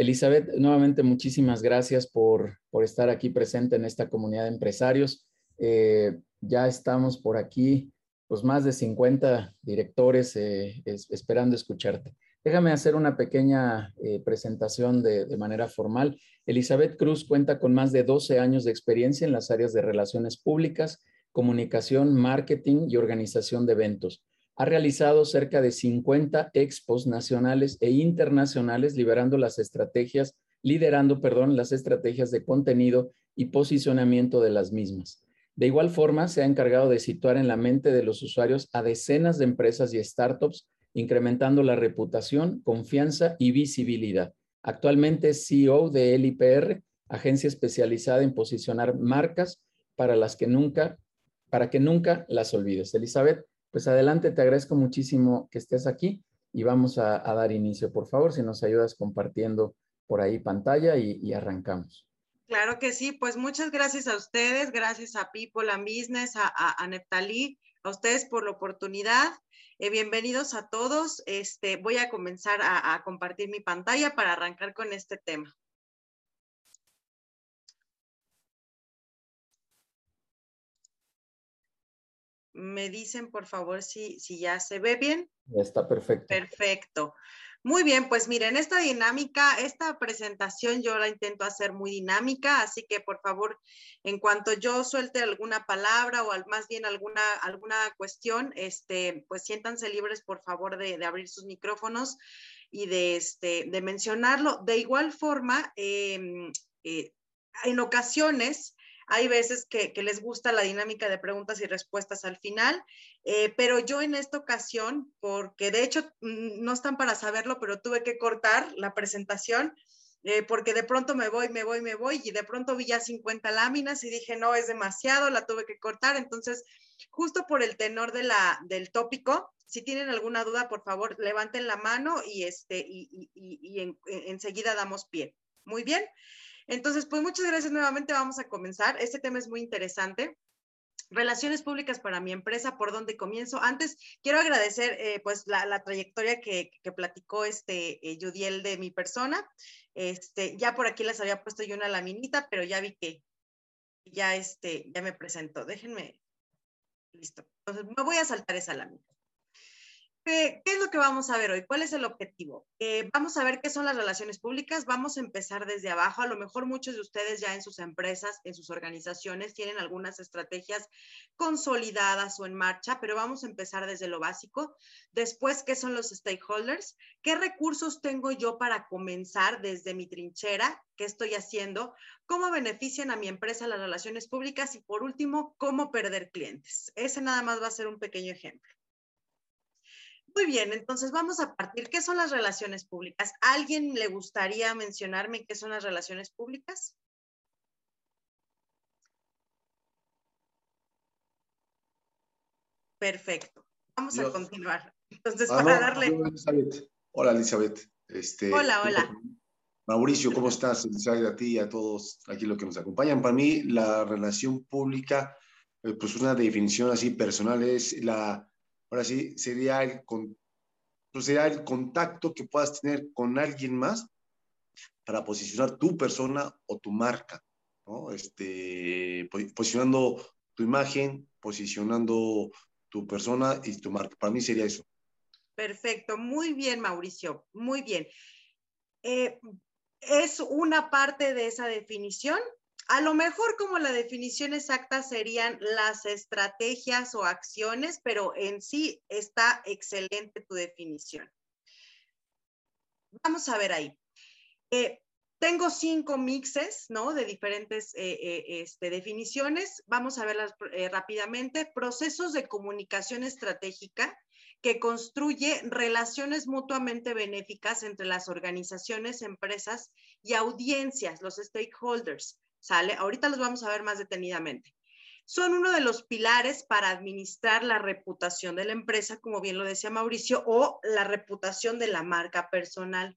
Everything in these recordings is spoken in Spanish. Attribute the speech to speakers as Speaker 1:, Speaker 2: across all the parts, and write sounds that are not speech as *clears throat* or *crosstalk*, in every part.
Speaker 1: Elizabeth, nuevamente muchísimas gracias por, estar aquí presente en esta comunidad de empresarios. Eh, ya estamos por aquí, pues más de 50 directores eh, esperando escucharte. Déjame hacer una pequeña eh, presentación de, de, manera formal. Elizabeth Cruz cuenta con más de 12 años de experiencia en las áreas de relaciones públicas, comunicación, marketing y organización de eventos. Ha realizado cerca de 50 expos nacionales e internacionales, liberando las estrategias, liderando, perdón, las estrategias de contenido y posicionamiento de las mismas. De igual forma, se ha encargado de situar en la mente de los usuarios a decenas de empresas y startups, incrementando la reputación, confianza y visibilidad. Actualmente es CEO de LIPR, agencia especializada en posicionar marcas para las que nunca, para que nunca las olvides. Elizabeth, pues adelante, te agradezco muchísimo que estés aquí y vamos a, dar inicio. Por favor, si nos ayudas compartiendo por ahí pantalla y, arrancamos.
Speaker 2: Claro que sí, pues muchas gracias a ustedes, gracias a People and Business, a, a, a ustedes por la oportunidad. Eh, bienvenidos a todos. Este, voy a comenzar a compartir mi pantalla para arrancar con este tema. Me dicen por favor si, si ya se ve bien.
Speaker 1: está perfecto.
Speaker 2: Perfecto. Muy bien, pues miren, esta dinámica, esta presentación yo la intento hacer muy dinámica, así que por favor, en cuanto yo suelte alguna palabra o más bien alguna, alguna cuestión, este, pues siéntanse libres por favor de, abrir sus micrófonos y de, este, de mencionarlo. De igual forma, em, eh, en ocasiones, hay veces que, les gusta la dinámica de preguntas y respuestas al final, eh, pero yo en esta ocasión, porque de hecho mm, no están para saberlo, pero tuve que cortar la presentación. Eh, porque de pronto me voy, me voy, me voy y de pronto vi ya 50 láminas y dije, no, es demasiado, la tuve que cortar. Entonces, justo por el tenor de del tópico, si tienen alguna duda, por favor, levanten la mano y, este, y, y, enseguida damos pie. Muy bien. Entonces, pues muchas gracias nuevamente. Vamos a comenzar. Este tema es muy interesante. Relaciones públicas para mi empresa, ¿por dónde comienzo? Antes, quiero agradecer eh, pues la, trayectoria que, platicó este eh, Yudiel de mi persona. Este, ya por aquí les había puesto yo una laminita, pero ya vi que ya, este, ya me presentó. Déjenme, listo. Entonces, me voy a saltar esa lámina. ¿Qué, es lo que vamos a ver hoy? ¿Cuál es el objetivo? Eh, vamos a ver qué son las relaciones públicas. Vamos a empezar desde abajo. A lo mejor muchos de ustedes ya en sus empresas, en sus organizaciones, tienen algunas estrategias consolidadas o en marcha, pero vamos a empezar desde lo básico. Después, ¿qué son los stakeholders? ¿Qué recursos tengo yo para comenzar desde mi trinchera? ¿Qué estoy haciendo? ¿Cómo benefician a mi empresa las relaciones públicas? Y por último, ¿cómo perder clientes? Ese nada más va a ser un pequeño ejemplo. Muy bien, entonces vamos a partir. ¿Qué son las relaciones públicas? ¿Alguien le gustaría mencionarme qué son las relaciones públicas? Perfecto. Vamos a continuar. Entonces, ah, para darle.
Speaker 3: Hola, Elizabeth. Este,
Speaker 2: hola, hola.
Speaker 3: Mauricio, ¿cómo estás? a ti y a todos aquí los que nos acompañan. Para mí, la relación pública, eh, pues una definición así personal es la ahora sí, sería el, pues, sería el contacto que puedas tener con alguien más para posicionar tu persona o tu marca, ¿no? Este, posicionando tu imagen, posicionando tu persona y tu marca. Para mí sería eso.
Speaker 2: Perfecto, muy bien, Mauricio, muy bien. Eh, es una parte de esa definición a lo mejor como la definición exacta serían las estrategias o acciones, pero en sí está excelente tu definición. Vamos a ver ahí. Eh, tengo cinco mixes, ¿no? De diferentes eh, eh, este, definiciones. Vamos a verlas rápidamente. Procesos de comunicación estratégica que construye relaciones mutuamente benéficas entre las organizaciones, empresas y audiencias, los stakeholders ¿sale? Ahorita los vamos a ver más detenidamente. Son uno de los pilares para administrar la reputación de la empresa, como bien lo decía Mauricio, o la reputación de la marca personal.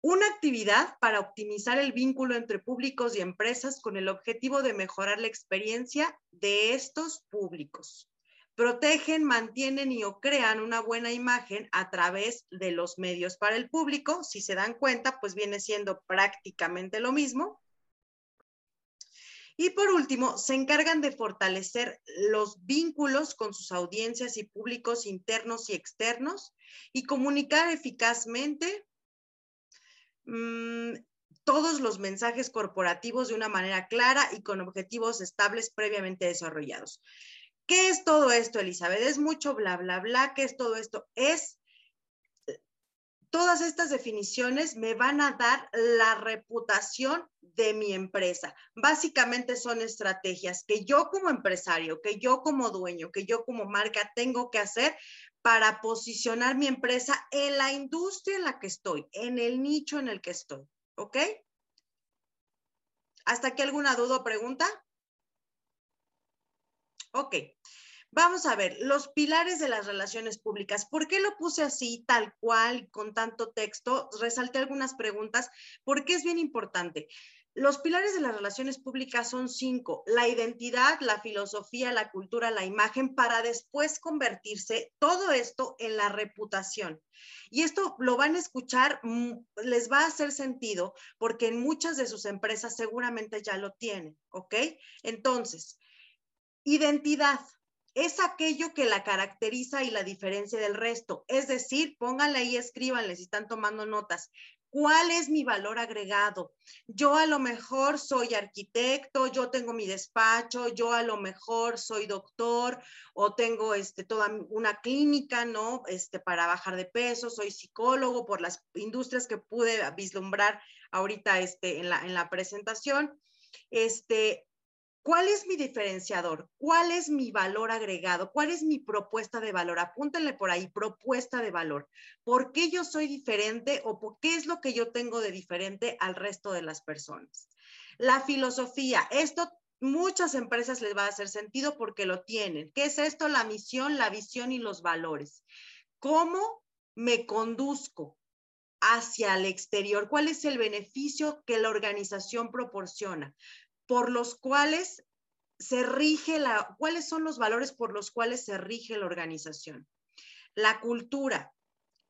Speaker 2: Una actividad para optimizar el vínculo entre públicos y empresas con el objetivo de mejorar la experiencia de estos públicos. protegen, mantienen y o crean una buena imagen a través de los medios para el público. Si se dan cuenta, pues viene siendo prácticamente lo mismo. Y por último, se encargan de fortalecer los vínculos con sus audiencias y públicos internos y externos y comunicar eficazmente mmm, todos los mensajes corporativos de una manera clara y con objetivos estables previamente desarrollados. ¿Qué es todo esto, Elizabeth? Es mucho bla, bla, bla. ¿Qué es todo esto? Es, todas estas definiciones me van a dar la reputación de mi empresa. Básicamente son estrategias que yo como empresario, que yo como dueño, que yo como marca tengo que hacer para posicionar mi empresa en la industria en la que estoy, en el nicho en el que estoy. ¿Ok? ¿Hasta aquí alguna duda o pregunta? Ok. Vamos a ver, los pilares de las relaciones públicas. ¿Por qué lo puse así, tal cual, con tanto texto? Resalté algunas preguntas, porque es bien importante. Los pilares de las relaciones públicas son cinco, la identidad, la filosofía, la cultura, la imagen, para después convertirse todo esto en la reputación. Y esto lo van a escuchar, mm, les va a hacer sentido porque en muchas de sus empresas seguramente ya lo tienen, ¿ok? Entonces, identidad es aquello que la caracteriza y la diferencia del resto. Es decir, pónganle ahí, escríbanle si están tomando notas. ¿Cuál es mi valor agregado? Yo a lo mejor soy arquitecto, yo tengo mi despacho, yo a lo mejor soy doctor o tengo este, toda una clínica, ¿no? Este, para bajar de peso, soy psicólogo por las industrias que pude vislumbrar ahorita este, en, la, en la presentación. Este, ¿Cuál es mi diferenciador? ¿Cuál es mi valor agregado? ¿Cuál es mi propuesta de valor? Apúntenle por ahí, propuesta de valor. ¿Por qué yo soy diferente o qué es lo que yo tengo de diferente al resto de las personas? La filosofía, esto muchas empresas les va a hacer sentido porque lo tienen. ¿Qué es esto? La misión, la visión y los valores. ¿Cómo me conduzco? hacia el exterior, cuál es el beneficio que la organización proporciona, por los cuales se rige la, cuáles son los valores por los cuales se rige la organización. La cultura,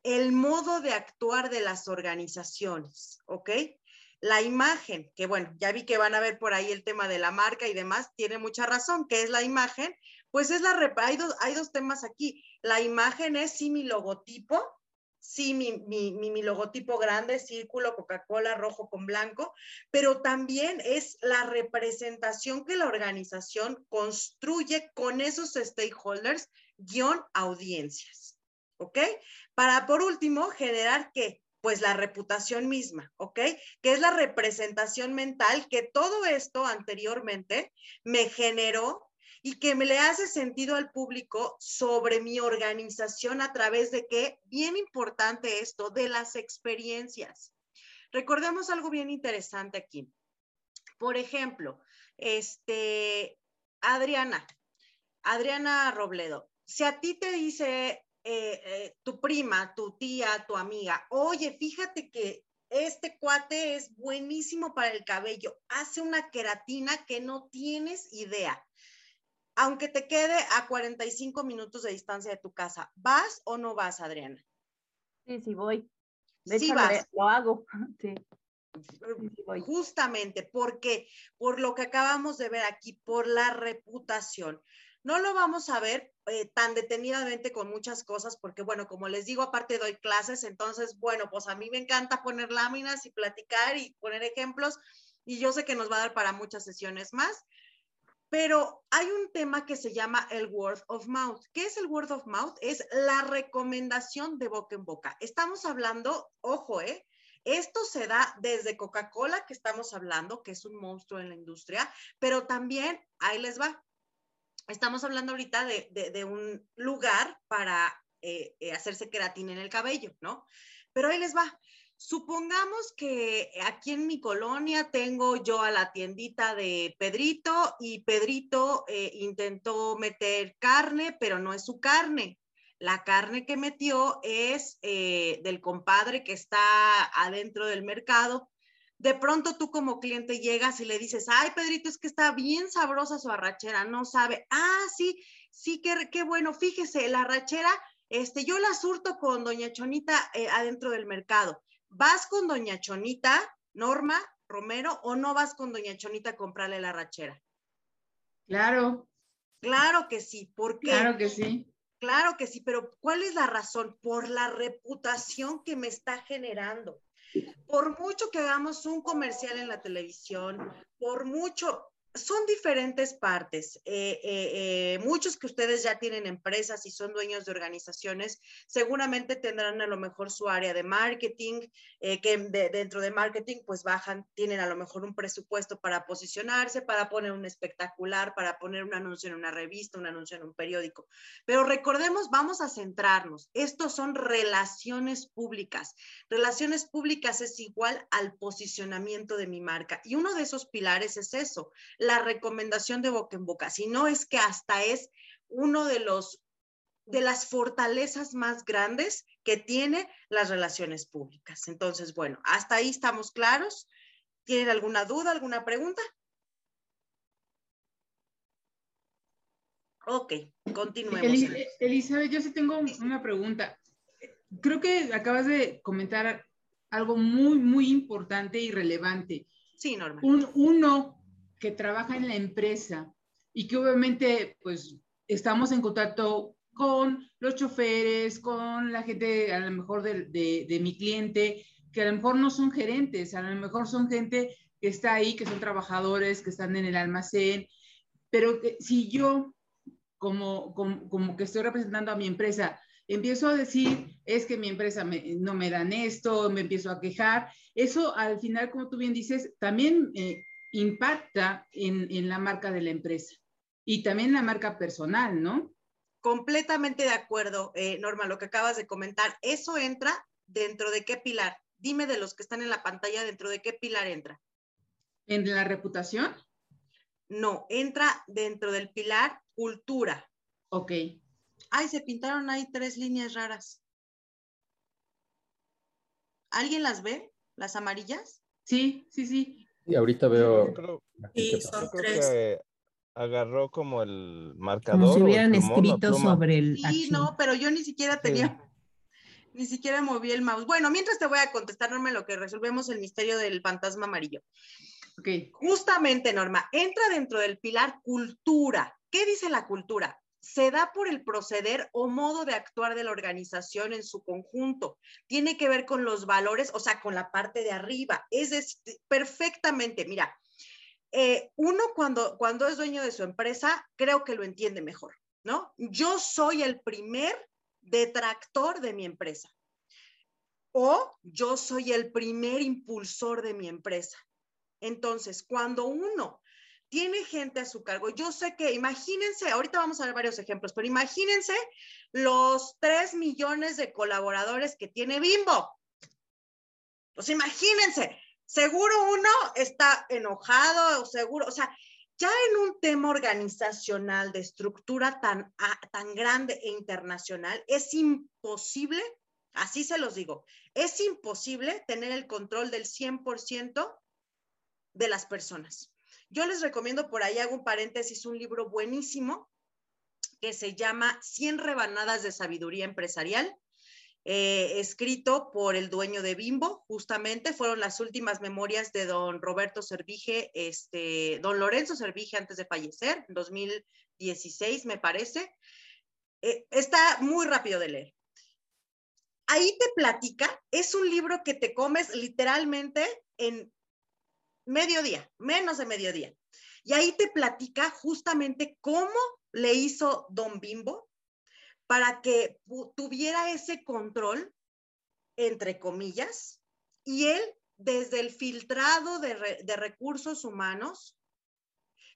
Speaker 2: el modo de actuar de las organizaciones, ¿ok? La imagen, que bueno, ya vi que van a ver por ahí el tema de la marca y demás, tiene mucha razón, ¿qué es la imagen? Pues es la, hay dos, hay dos temas aquí. La imagen es sí mi logotipo, sí, mi, mi, logotipo grande, círculo, Coca-Cola, rojo con blanco, pero también es la representación que la organización construye con esos stakeholders, guion audiencias, ¿ok? Para, por último, generar qué? Pues la reputación misma, ¿ok? Que es la representación mental que todo esto anteriormente me generó y que me le hace sentido al público sobre mi organización a través de qué, bien importante esto, de las experiencias. Recordemos algo bien interesante aquí. Por ejemplo, este, Adriana, Adriana Robledo, si a ti te dice eh, eh, tu prima, tu tía, tu amiga, oye, fíjate que este cuate es buenísimo para el cabello, hace una queratina que no tienes idea aunque te quede a 45 minutos de distancia de tu casa, ¿vas o no vas, Adriana?
Speaker 4: Sí, sí voy. De sí vas. Lo hago. *laughs* Sí.
Speaker 2: Justamente porque por lo que acabamos de ver aquí, por la reputación. No lo vamos a ver eh, tan detenidamente con muchas cosas, porque bueno, como les digo, aparte doy clases, entonces, bueno, pues a mí me encanta poner láminas y platicar y poner ejemplos, y yo sé que nos va a dar para muchas sesiones más. Pero hay un tema que se llama el word of mouth. ¿Qué es el word of mouth? Es la recomendación de boca en boca. Estamos hablando, ojo, ¿eh? Esto se da desde Coca-Cola, que estamos hablando, que es un monstruo en la industria, pero también, ahí les va, estamos hablando ahorita de, un lugar para eh, eh, hacerse queratina en el cabello, ¿no? Pero ahí les va. Supongamos que aquí en mi colonia tengo yo a la tiendita de Pedrito y Pedrito eh, intentó meter carne, pero no es su carne. La carne que metió es eh, del compadre que está adentro del mercado. De pronto tú como cliente llegas y le dices, ay Pedrito, es que está bien sabrosa su arrachera, no sabe. Ah, sí, Sí, qué, qué bueno. Fíjese, la rachera, este, yo la surto con doña Chonita eh, adentro del mercado. ¿Vas con doña Chonita, Norma Romero, o no vas con doña Chonita a comprarle la rachera?
Speaker 5: Claro.
Speaker 2: Claro que sí. ¿Por qué?
Speaker 5: Claro que sí.
Speaker 2: Claro que sí, pero ¿cuál es la razón? Por la reputación que me está generando. Por mucho que hagamos un comercial en la televisión, por mucho, son diferentes partes. Eh, eh, eh, muchos que ustedes ya tienen empresas y son dueños de organizaciones, seguramente tendrán a lo mejor su área de marketing, que dentro de marketing pues bajan, tienen a lo mejor un presupuesto para posicionarse, para poner un espectacular, para poner un anuncio en una revista, un anuncio en un periódico. Pero recordemos, vamos a centrarnos. Estos son relaciones públicas. Relaciones públicas es igual al posicionamiento de mi marca. Y uno de esos pilares es eso la recomendación de boca en boca, sino es que hasta es uno de los de las fortalezas más grandes que tiene las relaciones públicas. Entonces, bueno, hasta ahí estamos claros. ¿Tienen alguna duda, alguna pregunta? Ok, continuemos.
Speaker 5: Elizabeth, yo sí tengo una pregunta. Creo que acabas de comentar algo muy, muy importante y relevante.
Speaker 2: Sí, Norma.
Speaker 5: Un, uno que trabaja en la empresa y que obviamente pues estamos en contacto con los choferes, con la gente a lo mejor de, de, mi cliente, que a lo mejor no son gerentes, a lo mejor son gente que está ahí, que son trabajadores, que están en el almacén, pero si yo, como, como, como, que estoy representando a mi empresa, empiezo a decir, es que mi empresa no me dan esto, me empiezo a quejar, eso al final, como tú bien dices, también eh, impacta en, la marca de la empresa y también la marca personal, ¿no?
Speaker 2: Completamente de acuerdo, eh, Norma, lo que acabas de comentar. Eso entra dentro de qué pilar. Dime de los que están en la pantalla, dentro de qué pilar entra.
Speaker 5: ¿En la reputación?
Speaker 2: No, entra dentro del pilar cultura.
Speaker 5: Ok.
Speaker 2: Ay, se pintaron ahí tres líneas raras. ¿Alguien las ve? ¿Las amarillas?
Speaker 5: Sí, sí, sí.
Speaker 1: Y ahorita veo.
Speaker 6: creo, que agarró como el marcador. Como
Speaker 7: si hubieran escrito sobre el.
Speaker 2: Sí, no, pero yo ni siquiera tenía. Ni siquiera moví el mouse. Bueno, mientras te voy a contestar, Norma, lo que resolvemos el misterio del fantasma amarillo.
Speaker 5: Ok.
Speaker 2: Justamente, Norma, entra dentro del pilar cultura. ¿Qué dice la cultura? Se da por el proceder o modo de actuar de la organización en su conjunto. Tiene que ver con los valores, o sea, con la parte de arriba. Es perfectamente, mira, eh, uno cuando, cuando es dueño de su empresa, creo que lo entiende mejor, ¿no? Yo soy el primer detractor de mi empresa o yo soy el primer impulsor de mi empresa. Entonces, cuando uno tiene gente a su cargo. Yo sé que, imagínense, ahorita vamos a ver varios ejemplos, pero imagínense los 3 millones de colaboradores que tiene Bimbo. Pues imagínense, seguro uno está enojado, seguro, o sea, ya en un tema organizacional de estructura tan, tan grande e internacional, es imposible, así se los digo, es imposible tener el control del 100% de las personas. Yo les recomiendo por ahí, hago un paréntesis, un libro buenísimo que se llama 100 rebanadas de sabiduría empresarial, eh, escrito por el dueño de Bimbo, justamente, fueron las últimas memorias de don Roberto Servige, este, don Lorenzo Servige antes de fallecer, en 2016 me parece. Eh, está muy rápido de leer. Ahí te platica, es un libro que te comes literalmente en mediodía, menos de mediodía. Y ahí te platica justamente cómo le hizo Don Bimbo para que tuviera ese control, entre comillas, y él desde el filtrado de, de recursos humanos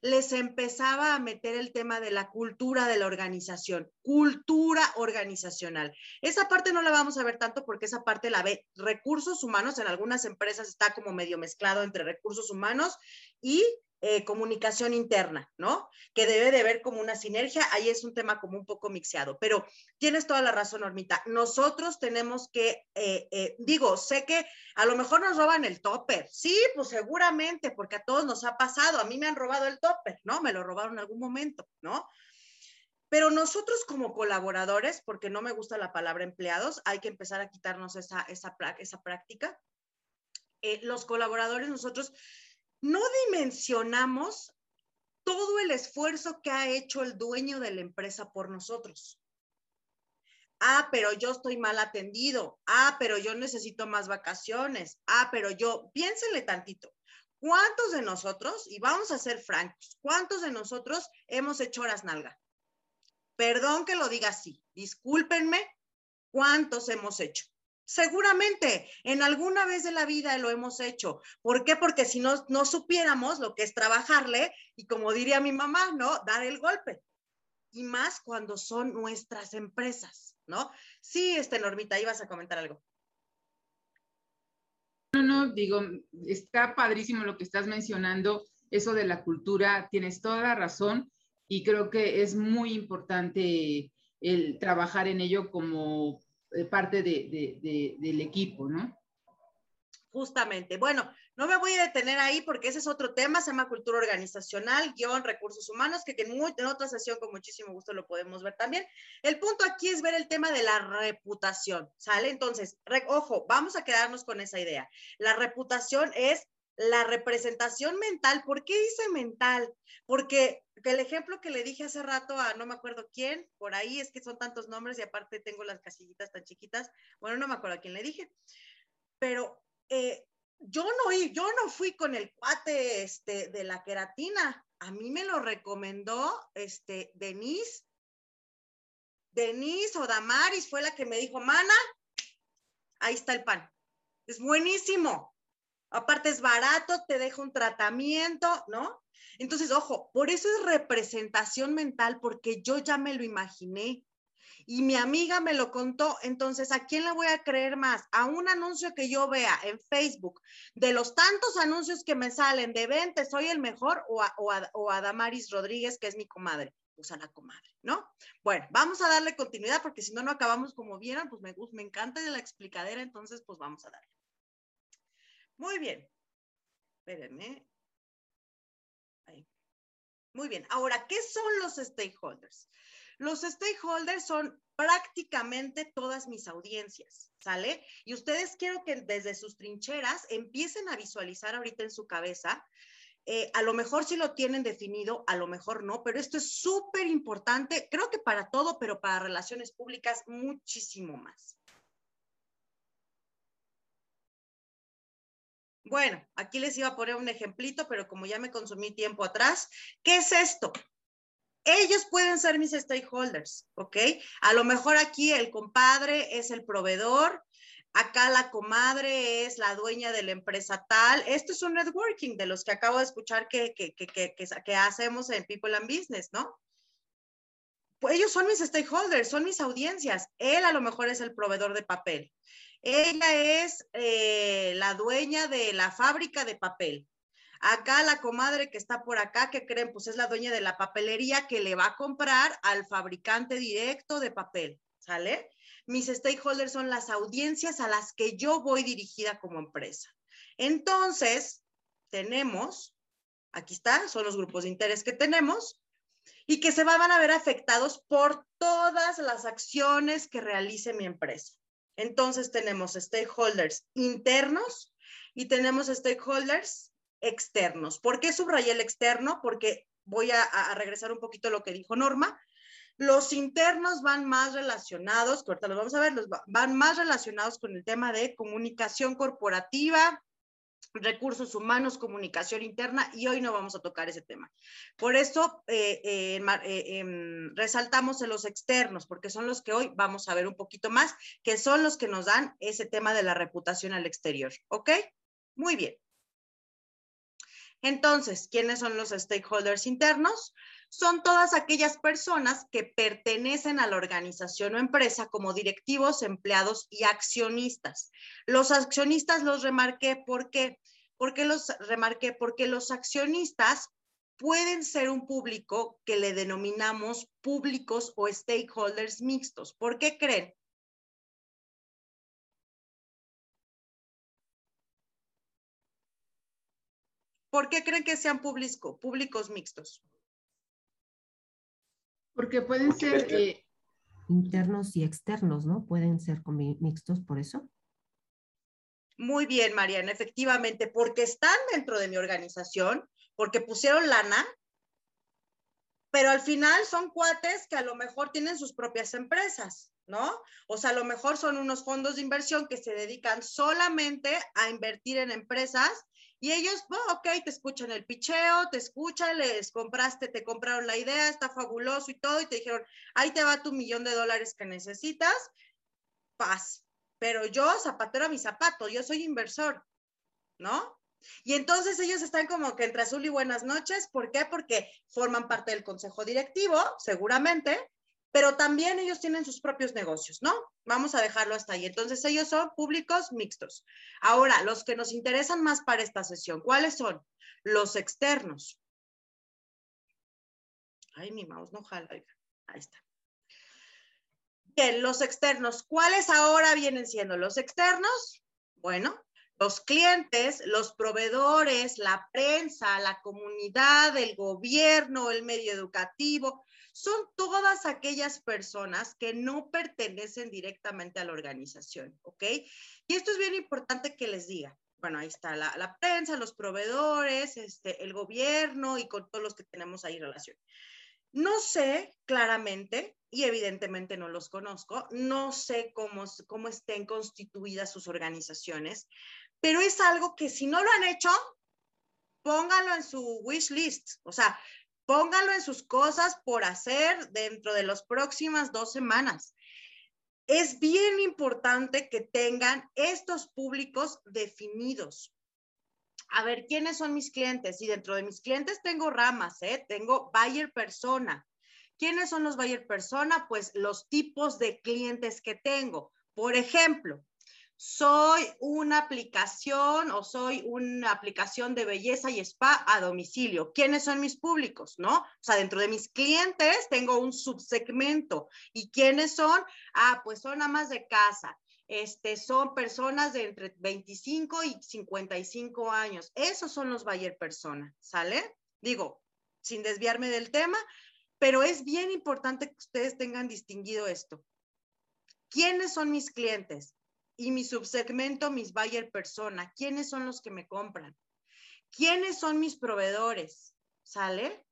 Speaker 2: les empezaba a meter el tema de la cultura de la organización, cultura organizacional. Esa parte no la vamos a ver tanto porque esa parte la ve recursos humanos, en algunas empresas está como medio mezclado entre recursos humanos y eh, comunicación interna, ¿no? Que debe de ver como una sinergia, ahí es un tema como un poco mixeado, pero tienes toda la razón, Ormita. Nosotros tenemos que, eh, eh, digo, sé que a lo mejor nos roban el topper, sí, pues seguramente, porque a todos nos ha pasado, a mí me han robado el topper, ¿no? Me lo robaron en algún momento, ¿no? Pero nosotros como colaboradores, porque no me gusta la palabra empleados, hay que empezar a quitarnos esa, esa, esa práctica. Eh, los colaboradores, nosotros no dimensionamos todo el esfuerzo que ha hecho el dueño de la empresa por nosotros. Ah, pero yo estoy mal atendido. Ah, pero yo necesito más vacaciones. Ah, pero yo, piénsenle tantito. ¿Cuántos de nosotros, y vamos a ser francos, cuántos de nosotros hemos hecho horas nalga? Perdón que lo diga así, discúlpenme, ¿cuántos hemos hecho? Seguramente en alguna vez de la vida lo hemos hecho. ¿Por qué? Porque si no, no supiéramos lo que es trabajarle y como diría mi mamá, ¿no? Dar el golpe. Y más cuando son nuestras empresas, ¿no? Sí, este Normita, ibas a comentar algo.
Speaker 5: No, no, digo, está padrísimo lo que estás mencionando, eso de la cultura, tienes toda la razón y creo que es muy importante el trabajar en ello como eh, parte del equipo, ¿no?
Speaker 2: Justamente. Bueno, no me voy a detener ahí porque ese es otro tema, se llama cultura organizacional, guion, recursos humanos, que en, otra sesión con muchísimo gusto lo podemos ver también. El punto aquí es ver el tema de la reputación, ¿sale? Entonces, ojo, vamos a quedarnos con esa idea. La reputación es la representación mental. ¿Por qué dice mental? Porque el ejemplo que le dije hace rato a no me acuerdo quién, por ahí es que son tantos nombres y aparte tengo las casillitas tan chiquitas, bueno, no me acuerdo a quién le dije, pero eh, yo, no, yo no fui con el cuate este, de la queratina, a mí me lo recomendó este, Denise. Denise o Damaris fue la que me dijo, mana, ahí está el pan. Es buenísimo. Aparte es barato, te deja un tratamiento, ¿no? Entonces, ojo, por eso es representación mental, porque yo ya me lo imaginé y mi amiga me lo contó. Entonces, ¿a quién le voy a creer más? ¿A un anuncio que yo vea en Facebook? De los tantos anuncios que me salen de vente, soy el mejor, o a, Damaris Rodríguez, que es mi comadre. Pues a la comadre, ¿no? Bueno, vamos a darle continuidad porque si no, no acabamos como vieron, pues me, me encanta la explicadera, entonces pues vamos a darle. Muy bien. Espérenme. Ahí. Muy bien. Ahora, ¿qué son los stakeholders? Los stakeholders son prácticamente todas mis audiencias, ¿sale? Y ustedes quiero que desde sus trincheras empiecen a visualizar ahorita en su cabeza. Eh, a lo mejor sí lo tienen definido, a lo mejor no, pero esto es súper importante, creo que para todo, pero para relaciones públicas muchísimo más. Bueno, aquí les iba a poner un ejemplito, pero como ya me consumí tiempo atrás, ¿qué es esto? Ellos pueden ser mis stakeholders, ¿ok? A lo mejor aquí el compadre es el proveedor, acá la comadre es la dueña de la empresa tal. Esto es un networking de los que acabo de escuchar que, que, que, que hacemos en People and Business, ¿no? Pues ellos son mis stakeholders, son mis audiencias. Él a lo mejor es el proveedor de papel. Ella es eh, la dueña de la fábrica de papel. Acá la comadre que está por acá, que creen, pues es la dueña de la papelería que le va a comprar al fabricante directo de papel, ¿sale? Mis stakeholders son las audiencias a las que yo voy dirigida como empresa. Entonces, tenemos, aquí está, son los grupos de interés que tenemos y que se van a ver afectados por todas las acciones que realice mi empresa. Entonces tenemos stakeholders internos y tenemos stakeholders externos. ¿Por qué subrayé el externo? Porque voy a, regresar un poquito a lo que dijo Norma. Los internos van más relacionados, que ahorita los vamos a ver, los van más relacionados con el tema de comunicación corporativa, recursos humanos, comunicación interna, y hoy no vamos a tocar ese tema. Por eso eh, eh, eh, em, resaltamos en los externos, porque son los que hoy vamos a ver un poquito más, que son los que nos dan ese tema de la reputación al exterior. ¿Ok? Muy bien. Entonces, ¿quiénes son los stakeholders internos? Son todas aquellas personas que pertenecen a la organización o empresa como directivos, empleados y accionistas. Los accionistas los remarqué porque, porque los remarqué porque los accionistas pueden ser un público que le denominamos públicos o stakeholders mixtos. ¿Por qué creen? ¿Por qué creen que sean públicos mixtos?
Speaker 5: Porque pueden ser... Eh,
Speaker 7: internos y externos, ¿no? Pueden ser mixtos por eso.
Speaker 2: Muy bien, Mariana, efectivamente, porque están dentro de mi organización, porque pusieron lana, pero al final son cuates que a lo mejor tienen sus propias empresas, ¿no? O sea, a lo mejor son unos fondos de inversión que se dedican solamente a invertir en empresas y ellos, oh, ok, te escuchan el picheo, te escuchan, les compraste, te compraron la idea, está fabuloso y todo, y te dijeron, ahí te va tu millón de dólares que necesitas, paz. Pero yo, zapatero a mi zapato, yo soy inversor, ¿no? Y entonces ellos están como que entre azul y buenas noches. ¿Por qué? Porque forman parte del consejo directivo, seguramente, pero también ellos tienen sus propios negocios, ¿no? Vamos a dejarlo hasta ahí. Entonces ellos son públicos mixtos. Ahora, los que nos interesan más para esta sesión, ¿cuáles son? Los externos. Ay, mi mouse no jala. Ahí está. Bien, los externos. ¿Cuáles ahora vienen siendo los externos? Bueno, los clientes, los proveedores, la prensa, la comunidad, el gobierno, el medio educativo, son todas aquellas personas que no pertenecen directamente a la organización, ¿ok? Y esto es bien importante que les diga. Bueno, ahí está la, prensa, los proveedores, este, el gobierno y con todos los que tenemos ahí relación. No sé claramente, y evidentemente no los conozco, no sé cómo, cómo estén constituidas sus organizaciones, pero es algo que si no lo han hecho, póngalo en su wish list, o sea, póngalo en sus cosas por hacer dentro de las próximas dos semanas. Es bien importante que tengan estos públicos definidos. A ver, ¿quiénes son mis clientes? Y dentro de mis clientes tengo ramas, ¿eh? Tengo buyer persona. ¿Quiénes son los buyer persona? Pues los tipos de clientes que tengo. Por ejemplo, soy una aplicación o soy una aplicación de belleza y spa a domicilio. ¿Quiénes son mis públicos? ¿No? O sea, dentro de mis clientes tengo un subsegmento. ¿Y quiénes son? Ah, pues son amas de casa. Este, son personas de entre 25 y 55 años. Esos son los buyer persona, ¿sale? Digo, sin desviarme del tema, pero es bien importante que ustedes tengan distinguido esto. ¿Quiénes son mis clientes? Y mi subsegmento, mis buyer persona. ¿Quiénes son los que me compran? ¿Quiénes son mis proveedores? ¿Sale?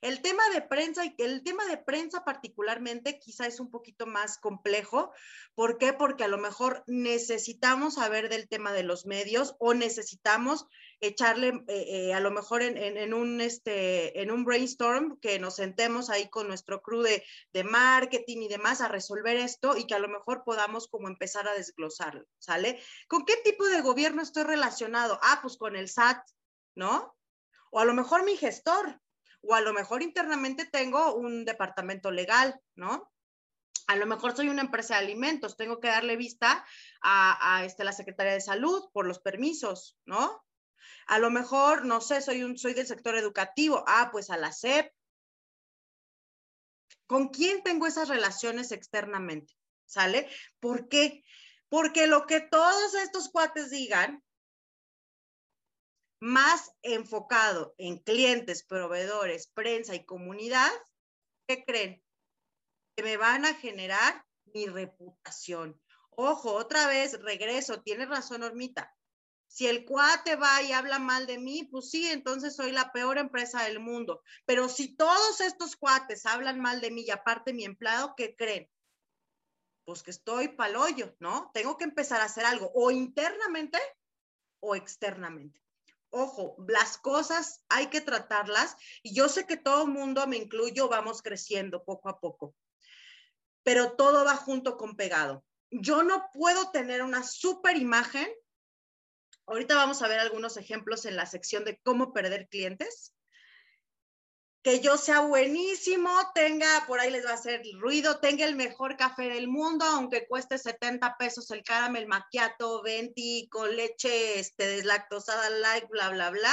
Speaker 2: El tema de prensa, el tema de prensa particularmente quizá es un poquito más complejo. ¿Por qué? Porque a lo mejor necesitamos saber del tema de los medios o necesitamos echarle eh, eh, a lo mejor en, un, este, en un brainstorm que nos sentemos ahí con nuestro crew de, marketing y demás a resolver esto y que a lo mejor podamos como empezar a desglosarlo, ¿sale? ¿Con qué tipo de gobierno estoy relacionado? Ah, pues con el SAT, ¿no? O a lo mejor mi gestor, o a lo mejor internamente tengo un departamento legal, ¿no? A lo mejor soy una empresa de alimentos, tengo que darle vista a, este, la Secretaría de Salud por los permisos, ¿no? A lo mejor, no sé, soy, un, soy del sector educativo, ah, pues a la SEP. ¿Con quién tengo esas relaciones externamente? ¿Sale? ¿Por qué? Porque lo que todos estos cuates digan más enfocado en clientes, proveedores, prensa y comunidad, ¿qué creen? Que me van a generar mi reputación. Ojo, otra vez regreso, tiene razón Hormita. Si el cuate va y habla mal de mí, pues sí, entonces soy la peor empresa del mundo. Pero si todos estos cuates hablan mal de mí y aparte mi empleado, ¿qué creen? Pues que estoy hoyo, ¿no? Tengo que empezar a hacer algo o internamente o externamente ojo, las cosas hay que tratarlas y yo sé que todo el mundo, me incluyo, vamos creciendo poco a poco, pero todo va junto con pegado. Yo no puedo tener una super imagen. Ahorita vamos a ver algunos ejemplos en la sección de cómo perder clientes que yo sea buenísimo, tenga, por ahí les va a hacer ruido, tenga el mejor café del mundo, aunque cueste 70 pesos el caramel macchiato, 20 con leche este, deslactosada light, bla, bla, bla,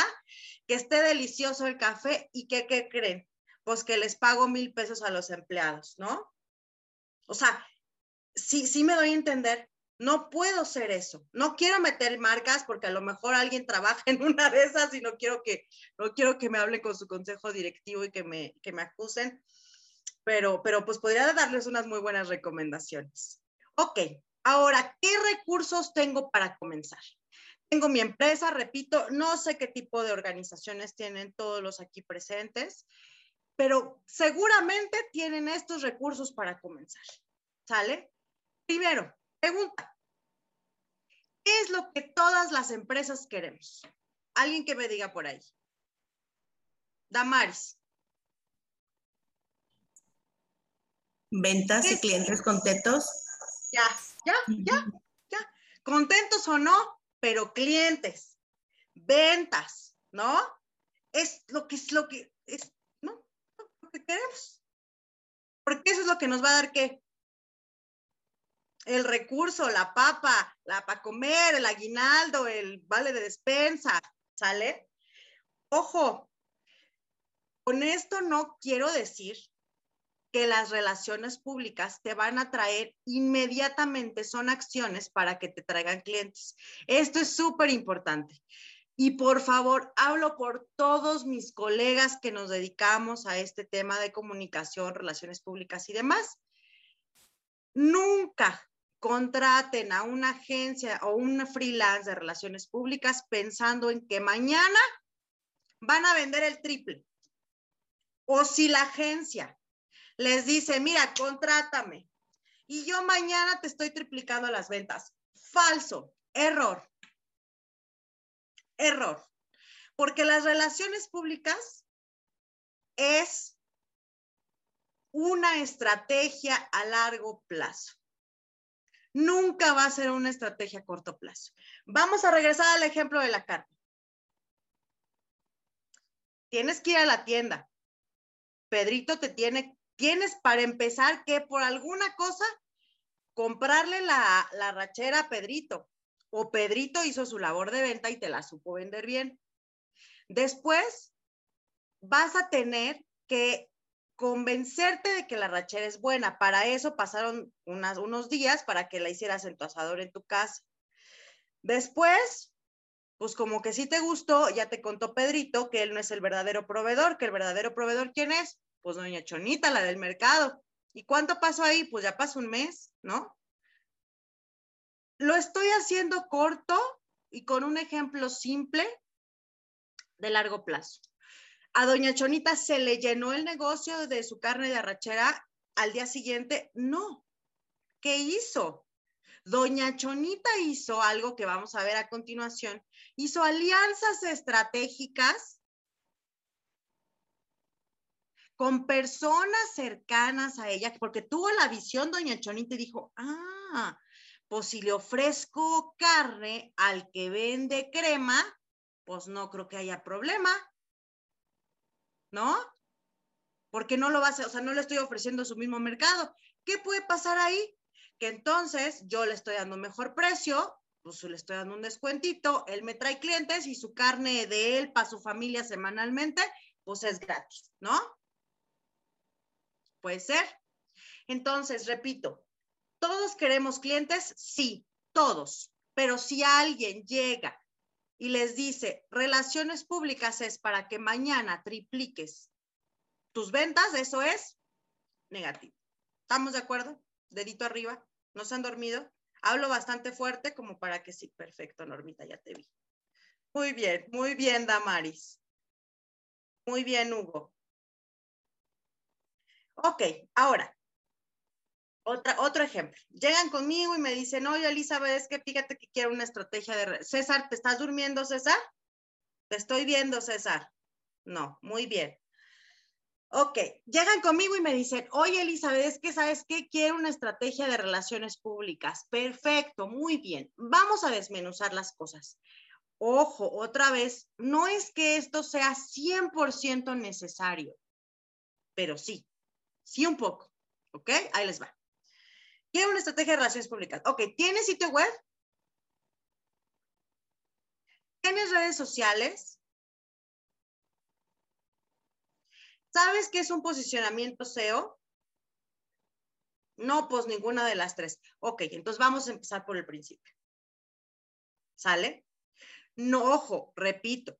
Speaker 2: que esté delicioso el café y que, ¿qué creen? Pues que les pago mil pesos a los empleados, ¿no? O sea, sí, sí me doy a entender, no puedo ser eso. No quiero meter marcas porque a lo mejor alguien trabaja en una de esas y no quiero que, no quiero que me hablen con su consejo directivo y que me, que me acusen. pero, pero pues podría darles unas muy buenas recomendaciones. Ok, ahora, ¿qué recursos tengo para comenzar? Tengo mi empresa, repito, no sé qué tipo de organizaciones tienen todos los aquí presentes, pero seguramente tienen estos recursos para comenzar. ¿Sale? Primero, pregunta. ¿Qué es lo que todas las empresas queremos? Alguien que me diga por ahí. Damaris.
Speaker 8: Ventas y clientes contentos.
Speaker 2: Ya, ya, ya, ya. Contentos o no, pero clientes, ventas, ¿no? Es lo que es lo que es, ¿no? Lo que queremos. Porque eso es lo que nos va a dar qué? El recurso, la papa, la para comer, el aguinaldo, el vale de despensa, ¿sale? Ojo, con esto no quiero decir que las relaciones públicas te van a traer inmediatamente, son acciones para que te traigan clientes. Esto es súper importante. Y por favor, hablo por todos mis colegas que nos dedicamos a este tema de comunicación, relaciones públicas y demás. Nunca contraten a una agencia o una freelance de relaciones públicas pensando en que mañana van a vender el triple. O si la agencia les dice, mira, contrátame. Y yo mañana te estoy triplicando las ventas. Falso, error. Error. Porque las relaciones públicas es una estrategia a largo plazo. Nunca va a ser una estrategia a corto plazo. Vamos a regresar al ejemplo de la carne. Tienes que ir a la tienda. Pedrito te tiene tienes para empezar que por alguna cosa comprarle la, la rachera a Pedrito o Pedrito hizo su labor de venta y te la supo vender bien. Después vas a tener que convencerte de que la rachera es buena. Para eso pasaron unos días para que la hicieras en tu asador en tu casa. Después, pues como que sí te gustó, ya te contó Pedrito que él no es el verdadero proveedor, que el verdadero proveedor, ¿quién es? Pues doña Chonita, la del mercado. ¿Y cuánto pasó ahí? Pues ya pasó un mes, ¿no? Lo estoy haciendo corto y con un ejemplo simple de largo plazo. A doña Chonita se le llenó el negocio de su carne de arrachera al día siguiente. No. ¿Qué hizo? Doña Chonita hizo algo que vamos a ver a continuación. Hizo alianzas estratégicas con personas cercanas a ella, porque tuvo la visión, doña Chonita, y dijo, ah, pues si le ofrezco carne al que vende crema, pues no creo que haya problema, ¿no? Porque no lo va a hacer, o sea, no le estoy ofreciendo su mismo mercado. ¿Qué puede pasar ahí? Que entonces yo le estoy dando mejor precio, pues le estoy dando un descuentito, él me trae clientes y su carne de él para su familia semanalmente, pues es gratis, ¿no? ¿Puede ser? Entonces, repito, ¿todos queremos clientes? Sí, todos. Pero si alguien llega y les dice, relaciones públicas es para que mañana tripliques tus ventas, eso es negativo. ¿Estamos de acuerdo? Dedito arriba. ¿No se han dormido? Hablo bastante fuerte como para que sí. Perfecto, Normita, ya te vi. Muy bien, muy bien, Damaris. Muy bien, Hugo. Ok, ahora, otra, otro ejemplo. Llegan conmigo y me dicen, oye, Elizabeth, es que fíjate que quiero una estrategia de... César, ¿te estás durmiendo, César? Te estoy viendo, César. No, muy bien. Ok, llegan conmigo y me dicen, oye, Elizabeth, es que sabes qué, quiero una estrategia de relaciones públicas. Perfecto, muy bien. Vamos a desmenuzar las cosas. Ojo, otra vez, no es que esto sea 100% necesario, pero sí, Sí, un poco. ¿Ok? Ahí les va. Quiero una estrategia de relaciones públicas. Ok, ¿tienes sitio web? ¿Tienes redes sociales? ¿Sabes qué es un posicionamiento SEO? No, pues ninguna de las tres. Ok, entonces vamos a empezar por el principio. ¿Sale? No, ojo, repito,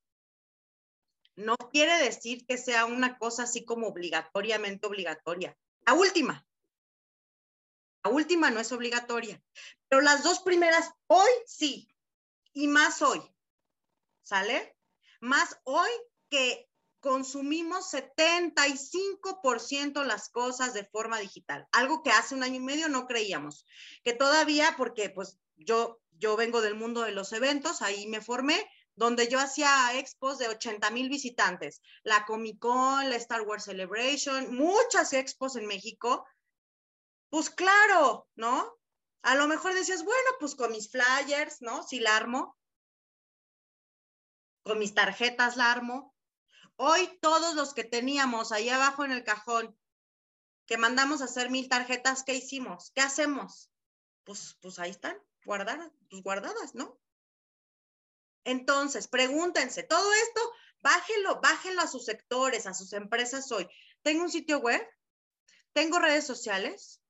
Speaker 2: no quiere decir que sea una cosa así como obligatoriamente obligatoria. La última. La última no es obligatoria, pero las dos primeras hoy sí, y más hoy. ¿Sale? Más hoy que consumimos 75% las cosas de forma digital, algo que hace un año y medio no creíamos, que todavía, porque pues yo, yo vengo del mundo de los eventos, ahí me formé, donde yo hacía expos de 80 mil visitantes, la Comic Con, la Star Wars Celebration, muchas expos en México, pues claro, ¿no? A lo mejor decías, bueno, pues con mis flyers, ¿no? Si la armo, con mis tarjetas la armo, Hoy todos los que teníamos ahí abajo en el cajón, que mandamos a hacer mil tarjetas, ¿qué hicimos? ¿Qué hacemos? Pues, pues ahí están, guardadas, pues guardadas, ¿no? Entonces, pregúntense, todo esto, bájenlo, bájenlo a sus sectores, a sus empresas hoy. ¿Tengo un sitio web? ¿Tengo redes sociales?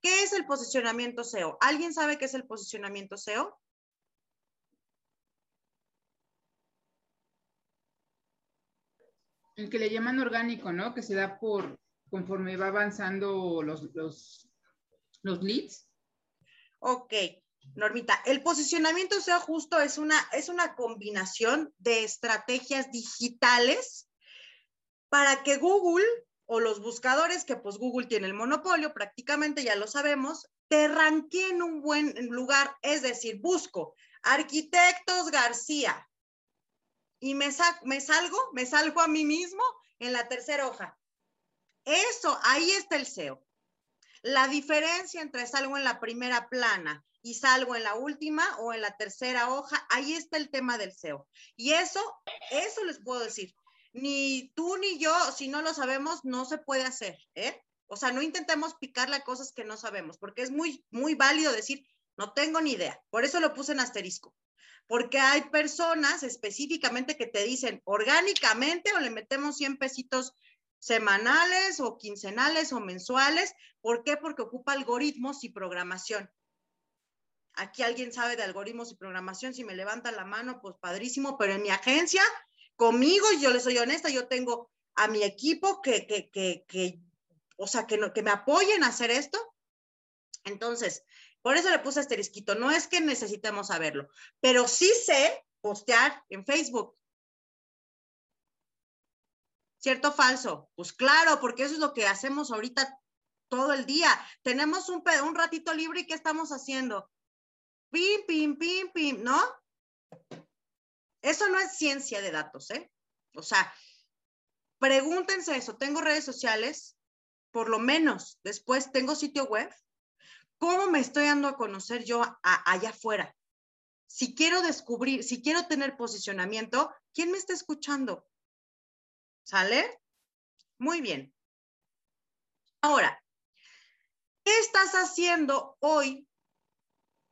Speaker 2: ¿Qué es el posicionamiento SEO? ¿Alguien sabe qué es el posicionamiento SEO?
Speaker 5: El que le llaman orgánico, ¿no? Que se da por conforme va avanzando los, los, los leads.
Speaker 2: Ok, Normita, el posicionamiento SEO justo es una, es una combinación de estrategias digitales para que Google o los buscadores, que pues Google tiene el monopolio, prácticamente ya lo sabemos, te ranqueen un buen lugar, es decir, busco arquitectos García, y me, me salgo, me salgo a mí mismo en la tercera hoja. Eso, ahí está el SEO. La diferencia entre salgo en la primera plana y salgo en la última o en la tercera hoja, ahí está el tema del SEO. Y eso, eso les puedo decir. Ni tú ni yo, si no lo sabemos, no se puede hacer, ¿eh? O sea, no intentemos picarle a cosas que no sabemos, porque es muy, muy válido decir, no tengo ni idea. Por eso lo puse en asterisco porque hay personas específicamente que te dicen orgánicamente o le metemos 100 pesitos semanales o quincenales o mensuales. ¿Por qué? Porque ocupa algoritmos y programación. Aquí alguien sabe de algoritmos y programación, si me levanta la mano, pues padrísimo, pero en mi agencia, conmigo, yo le soy honesta, yo tengo a mi equipo que, que, que, o sea, que me apoyen a hacer esto. Entonces, por eso le puse asterisquito. No es que necesitemos saberlo, pero sí sé postear en Facebook. ¿Cierto o falso? Pues claro, porque eso es lo que hacemos ahorita todo el día. Tenemos un, un ratito libre y ¿qué estamos haciendo? Pim, pim, pim, pim, ¿no? Eso no es ciencia de datos, ¿eh? O sea, pregúntense eso. ¿Tengo redes sociales? Por lo menos. Después, ¿tengo sitio web? ¿Cómo me estoy dando a conocer yo allá afuera? Si quiero descubrir, si quiero tener posicionamiento, ¿quién me está escuchando? ¿Sale? Muy bien. Ahora, ¿qué estás haciendo hoy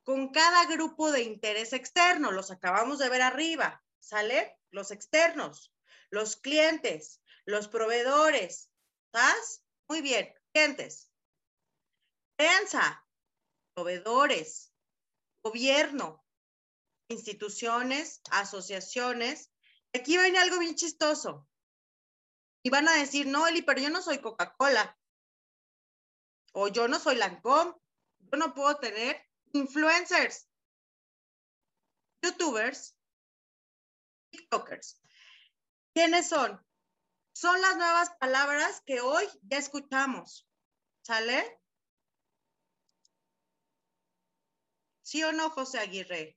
Speaker 2: con cada grupo de interés externo? Los acabamos de ver arriba, ¿sale? Los externos, los clientes, los proveedores, ¿estás? Muy bien, clientes. Piensa, proveedores, gobierno, instituciones, asociaciones. Aquí viene algo bien chistoso. Y van a decir, no, Eli, pero yo no soy Coca-Cola. O yo no soy Lancome. Yo no puedo tener influencers, youtubers, tiktokers. ¿Quiénes son? Son las nuevas palabras que hoy ya escuchamos. ¿Sale? ¿Sí o no, José Aguirre?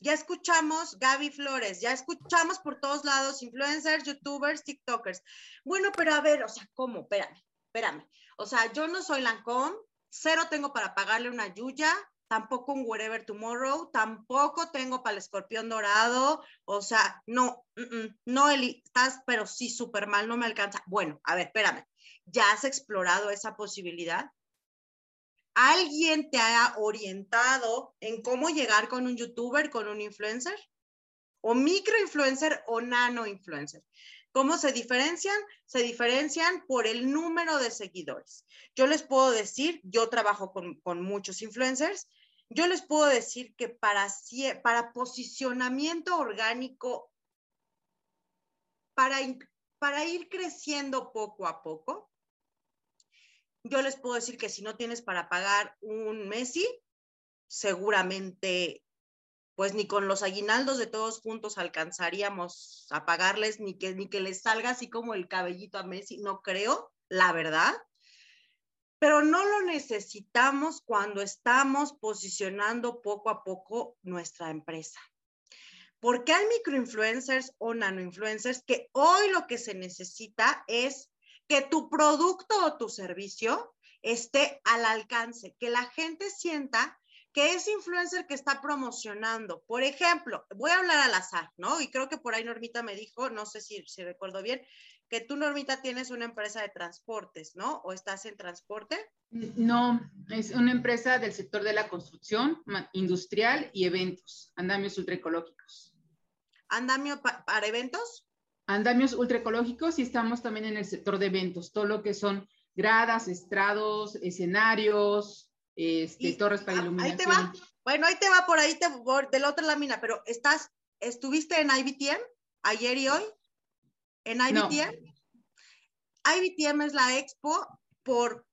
Speaker 2: Ya escuchamos Gaby Flores, ya escuchamos por todos lados influencers, youtubers, tiktokers. Bueno, pero a ver, o sea, ¿cómo? Espérame, espérame. O sea, yo no soy Lancome, cero tengo para pagarle una Yuya, tampoco un Wherever Tomorrow, tampoco tengo para el escorpión dorado, o sea, no, no, Eli, estás, pero sí súper mal, no me alcanza. Bueno, a ver, espérame, ¿ya has explorado esa posibilidad? ¿Alguien te ha orientado en cómo llegar con un youtuber, con un influencer? ¿O microinfluencer o nano influencer? ¿Cómo se diferencian? Se diferencian por el número de seguidores. Yo les puedo decir, yo trabajo con, muchos influencers, yo les puedo decir que para, para posicionamiento orgánico, para ir creciendo poco a poco, yo les puedo decir que si no tienes para pagar un Messi, seguramente, pues ni con los aguinaldos de todos juntos alcanzaríamos a pagarles, ni que, ni que les salga así como el cabellito a Messi, no creo, la verdad. Pero no lo necesitamos cuando estamos posicionando poco a poco nuestra empresa. Porque hay microinfluencers o nanoinfluencers que hoy lo que se necesita es que tu producto o tu servicio esté al alcance, que la gente sienta que ese influencer que está promocionando, por ejemplo, voy a hablar al azar, ¿no? Y creo que por ahí Normita me dijo, no sé si, si recuerdo bien, que tú, Normita, tienes una empresa de transportes, ¿no? ¿O estás en transporte?
Speaker 5: No, es una empresa del sector de la construcción, industrial y eventos, andamios ultraecológicos.
Speaker 2: ¿Andamio para eventos?
Speaker 5: andamios ultraecológicos y estamos también en el sector de eventos, todo lo que son gradas, estrados, escenarios, este, torres para iluminación.
Speaker 2: Ahí te va. Bueno, ahí te va por ahí, te, por, de la otra lámina, pero estás, ¿estuviste en IBTM ayer y hoy? ¿En IBTM? IBTM es la expo por,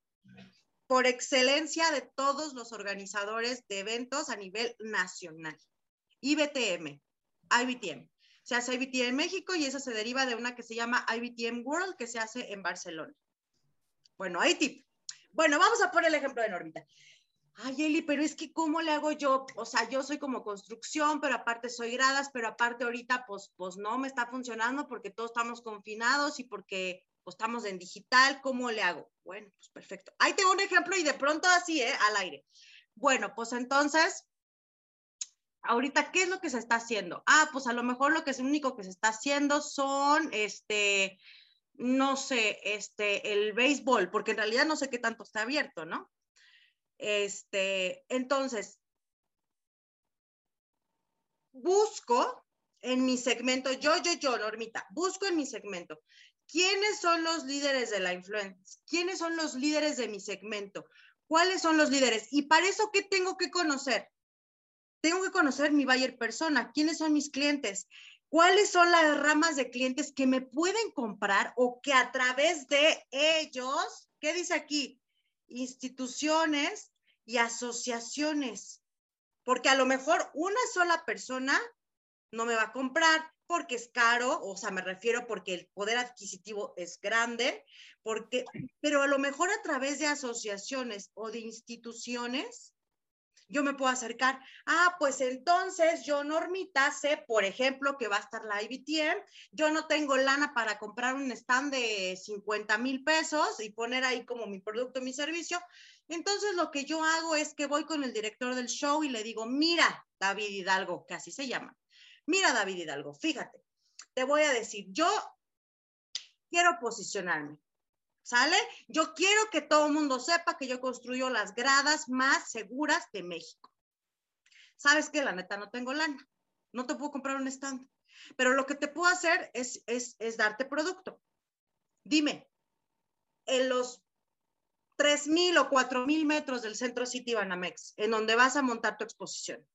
Speaker 2: por excelencia de todos los organizadores de eventos a nivel nacional. IBTM, IBTM se hace IBTM en México y esa se deriva de una que se llama IBTM World que se hace en Barcelona. Bueno, ahí tip. Bueno, vamos a poner el ejemplo de Normita. Ay, Eli, pero es que ¿cómo le hago yo? O sea, yo soy como construcción, pero aparte soy gradas, pero aparte ahorita pues, pues no me está funcionando porque todos estamos confinados y porque pues, estamos en digital, ¿cómo le hago? Bueno, pues perfecto. Ahí tengo un ejemplo y de pronto así, ¿eh? Al aire. Bueno, pues entonces ahorita, ¿qué es lo que se está haciendo? Ah, pues a lo mejor lo que es lo único que se está haciendo son, este, no sé, este, el béisbol, porque en realidad no sé qué tanto está abierto, ¿no? Este, entonces, busco en mi segmento, yo, yo, yo, Normita, busco en mi segmento, ¿quiénes son los líderes de la influencia? ¿Quiénes son los líderes de mi segmento? ¿Cuáles son los líderes? Y para eso, ¿qué tengo que conocer? tengo que conocer mi buyer persona, quiénes son mis clientes, cuáles son las ramas de clientes que me pueden comprar o que a través de ellos, ¿qué dice aquí? Instituciones y asociaciones. Porque a lo mejor una sola persona no me va a comprar porque es caro, o sea, me refiero porque el poder adquisitivo es grande, porque, pero a lo mejor a través de asociaciones o de instituciones, yo me puedo acercar, ah, pues entonces yo, Normita, sé, por ejemplo, que va a estar la IBTM, yo no tengo lana para comprar un stand de 50 mil pesos y poner ahí como mi producto, mi servicio. Entonces lo que yo hago es que voy con el director del show y le digo, mira, David Hidalgo, que así se llama, mira, David Hidalgo, fíjate, te voy a decir, yo quiero posicionarme. ¿Sale? Yo quiero que todo el mundo sepa que yo construyo las gradas más seguras de México. ¿Sabes qué? La neta no tengo lana. No te puedo comprar un stand. Pero lo que te puedo hacer es, es, es darte producto. Dime, en los 3.000 o 4.000 metros del centro City Banamex, en donde vas a montar tu exposición,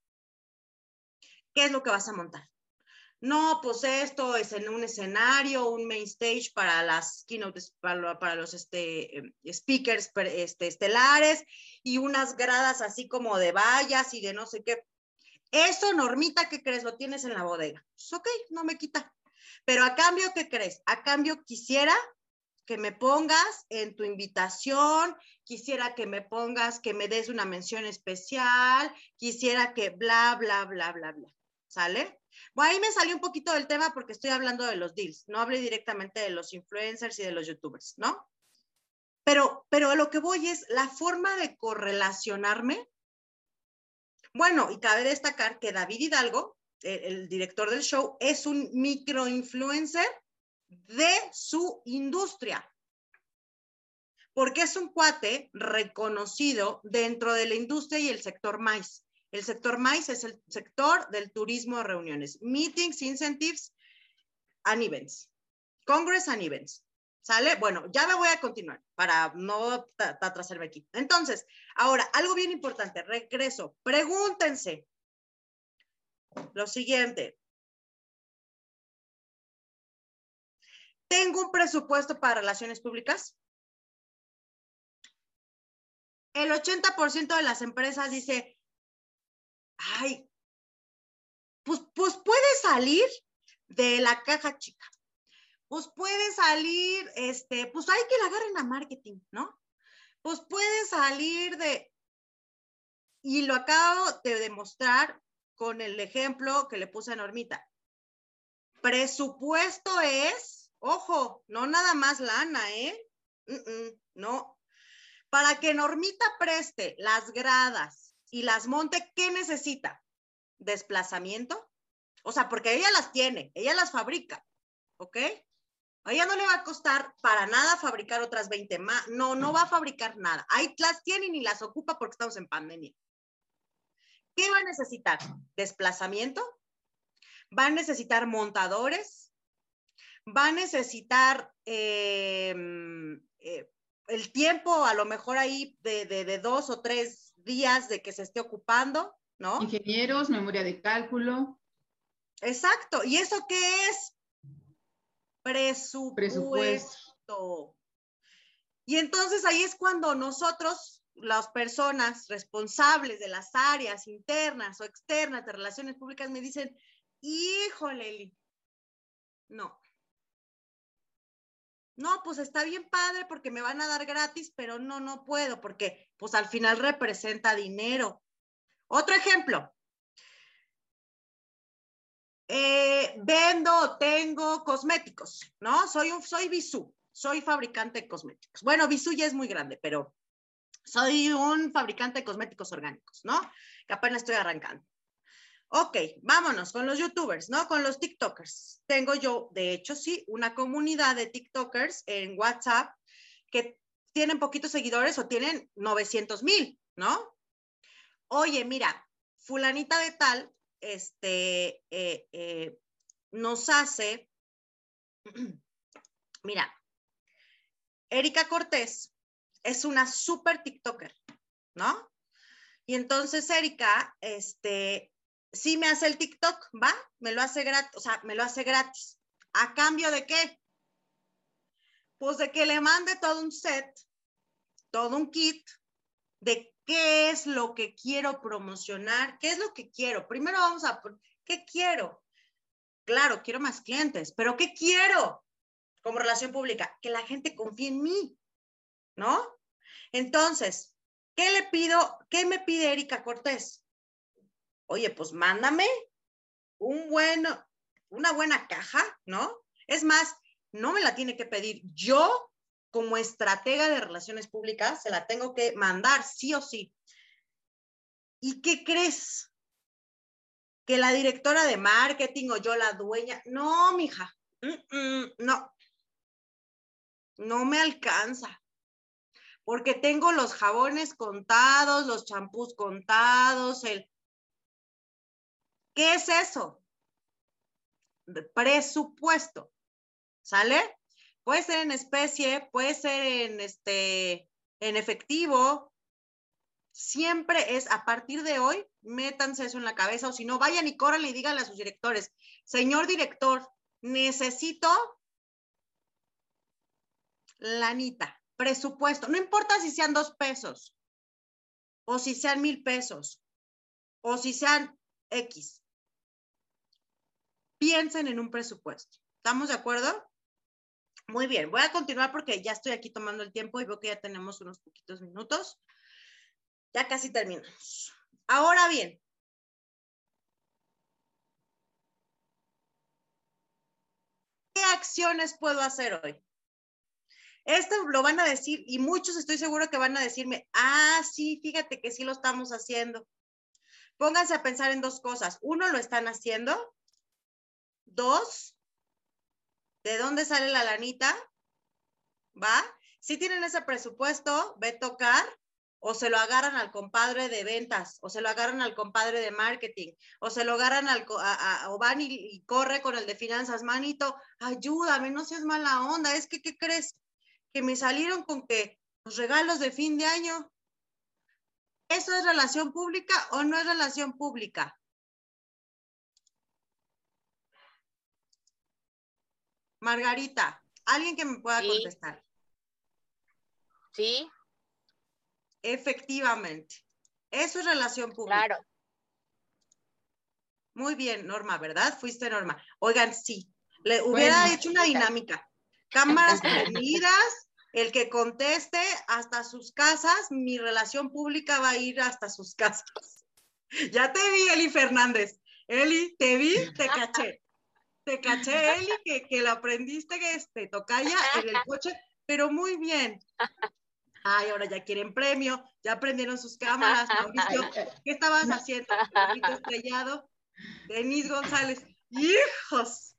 Speaker 2: ¿qué es lo que vas a montar? No, pues esto es en un escenario, un main stage para las keynotes, para, los este, em, speakers este, estelares y unas gradas así como de vallas y de no sé qué. Eso, Normita, ¿qué crees? Lo tienes en la bodega. Pues ok, no me quita. Pero a cambio, ¿qué crees? A cambio quisiera que me pongas en tu invitación, quisiera que me pongas, que me des una mención especial, quisiera que bla, bla, bla, bla, bla. ¿Sale? Bueno, ahí me salió un poquito del tema porque estoy hablando de los deals, no hablé directamente de los influencers y de los youtubers, ¿no? Pero, pero lo que voy es la forma de correlacionarme. Bueno, y cabe destacar que David Hidalgo, el, director del show, es un microinfluencer de su industria porque es un cuate reconocido dentro de la industria y el sector maíz. El sector MAIS es el sector del turismo de reuniones, meetings, incentives and events, congress and events. ¿Sale? Bueno, ya me voy a continuar para no atrasarme aquí. Entonces, ahora, algo bien importante, regreso. Pregúntense lo siguiente. ¿Tengo un presupuesto para relaciones públicas? El 80% de las empresas dice, ay, pues, pues puede salir de la caja chica. Pues puede salir, este, pues hay que la agarren a marketing, ¿no? Pues puede salir de, y lo acabo de demostrar con el ejemplo que le puse a Normita. Presupuesto es, ojo, no nada más lana, ¿eh? no. Para que Normita preste las gradas y las monte, ¿qué necesita? Desplazamiento. O sea, porque ella las tiene, ella las fabrica, ¿ok? A ella no le va a costar para nada fabricar otras 20 más. No, no va a fabricar nada. Ahí las tiene y ni las ocupa porque estamos en pandemia. ¿Qué va a necesitar? Desplazamiento. Va a necesitar montadores. Va a necesitar em, eh, el tiempo, a lo mejor ahí de, dos o tres días de que se esté ocupando, ¿no?
Speaker 5: Ingenieros, memoria de cálculo.
Speaker 2: Exacto. ¿Y eso qué es? Presupuesto. Presupuesto. Y entonces ahí es cuando nosotros las personas responsables de las áreas internas o externas de relaciones públicas me dicen, híjole, no. No, pues está bien padre porque me van a dar gratis, pero no, no puedo porque pues al final representa dinero. Otro ejemplo. Eh, vendo, tengo cosméticos, ¿no? Soy un, soy Bisú, soy fabricante de cosméticos. Bueno, Bisú ya es muy grande, pero soy un fabricante de cosméticos orgánicos, ¿no? Que apenas estoy arrancando. Ok, vámonos con los youtubers, ¿no? Con los TikTokers. Tengo yo, de hecho, sí, una comunidad de TikTokers en WhatsApp que tienen poquitos seguidores o tienen 900 mil, ¿no? Oye, mira, fulanita de tal, este, eh, eh, nos hace, *clears throat* mira, Erika Cortés es una súper TikToker, ¿no? Y entonces Erika, este, sí me hace el TikTok, ¿va? Me lo hace gratis, o sea, me lo hace gratis. ¿A cambio de qué? Pues de que le mande todo un set, todo un kit de qué es lo que quiero promocionar, qué es lo que quiero. Primero vamos a, ¿qué quiero? Claro, quiero más clientes, pero ¿qué quiero como relación pública? Que la gente confíe en mí, ¿no? Entonces, ¿qué le pido? ¿Qué me pide Erika Cortés? Oye, pues mándame un bueno, una buena caja, ¿no? Es más, no me la tiene que pedir. Yo, como estratega de relaciones públicas, se la tengo que mandar, sí o sí. ¿Y qué crees? Que la directora de marketing o yo la dueña. No, mija. no. No me alcanza porque tengo los jabones contados, los champús contados, el... ¿Qué es eso? Presupuesto. ¿Sale? Puede ser en especie, puede ser en este en efectivo. Siempre es a partir de hoy, métanse eso en la cabeza o si no, vayan y corran y díganle a sus directores, señor director, necesito lanita presupuesto, no importa si sean dos pesos, o si sean mil pesos, o si sean X. Piensen en un presupuesto. ¿Estamos de acuerdo? Muy bien, voy a continuar porque ya estoy aquí tomando el tiempo y veo que ya tenemos unos poquitos minutos. Ya casi terminamos. Ahora bien, ¿qué acciones puedo hacer hoy? Esto lo van a decir y muchos estoy seguro que van a decirme, ah, sí, fíjate que sí lo estamos haciendo. Pónganse a pensar en dos cosas. Uno, lo están haciendo. Dos, ¿de dónde sale la lanita? ¿Va? Si tienen ese presupuesto, ve tocar o se lo agarran al compadre de ventas, o se lo agarran al compadre de marketing, o se lo agarran al, o van y, y, corre con el de finanzas, manito, ayúdame, no seas mala onda, es que, ¿qué crees? que me salieron con que los regalos de fin de año. ¿Eso es relación pública o no es relación pública? Margarita, Alguien que me pueda contestar.
Speaker 8: Sí.
Speaker 2: Efectivamente. Eso es relación pública. Claro. Muy bien, Norma, ¿verdad? Fuiste Norma. Oigan, sí. Le hubiera hecho una dinámica. Cámaras prendidas, el que conteste hasta sus casas, mi relación pública va a ir hasta sus casas. *laughs* Ya te vi, Eli Fernández. Eli, te vi, te *laughs* caché. Te caché, Eli, que, que la aprendiste que este, tocaya en el coche, pero muy bien. Ay, ahora ya quieren premio, ya prendieron sus cámaras, Mauricio. ¿Qué estabas haciendo? estrellado. Denis González. ¡Hijos!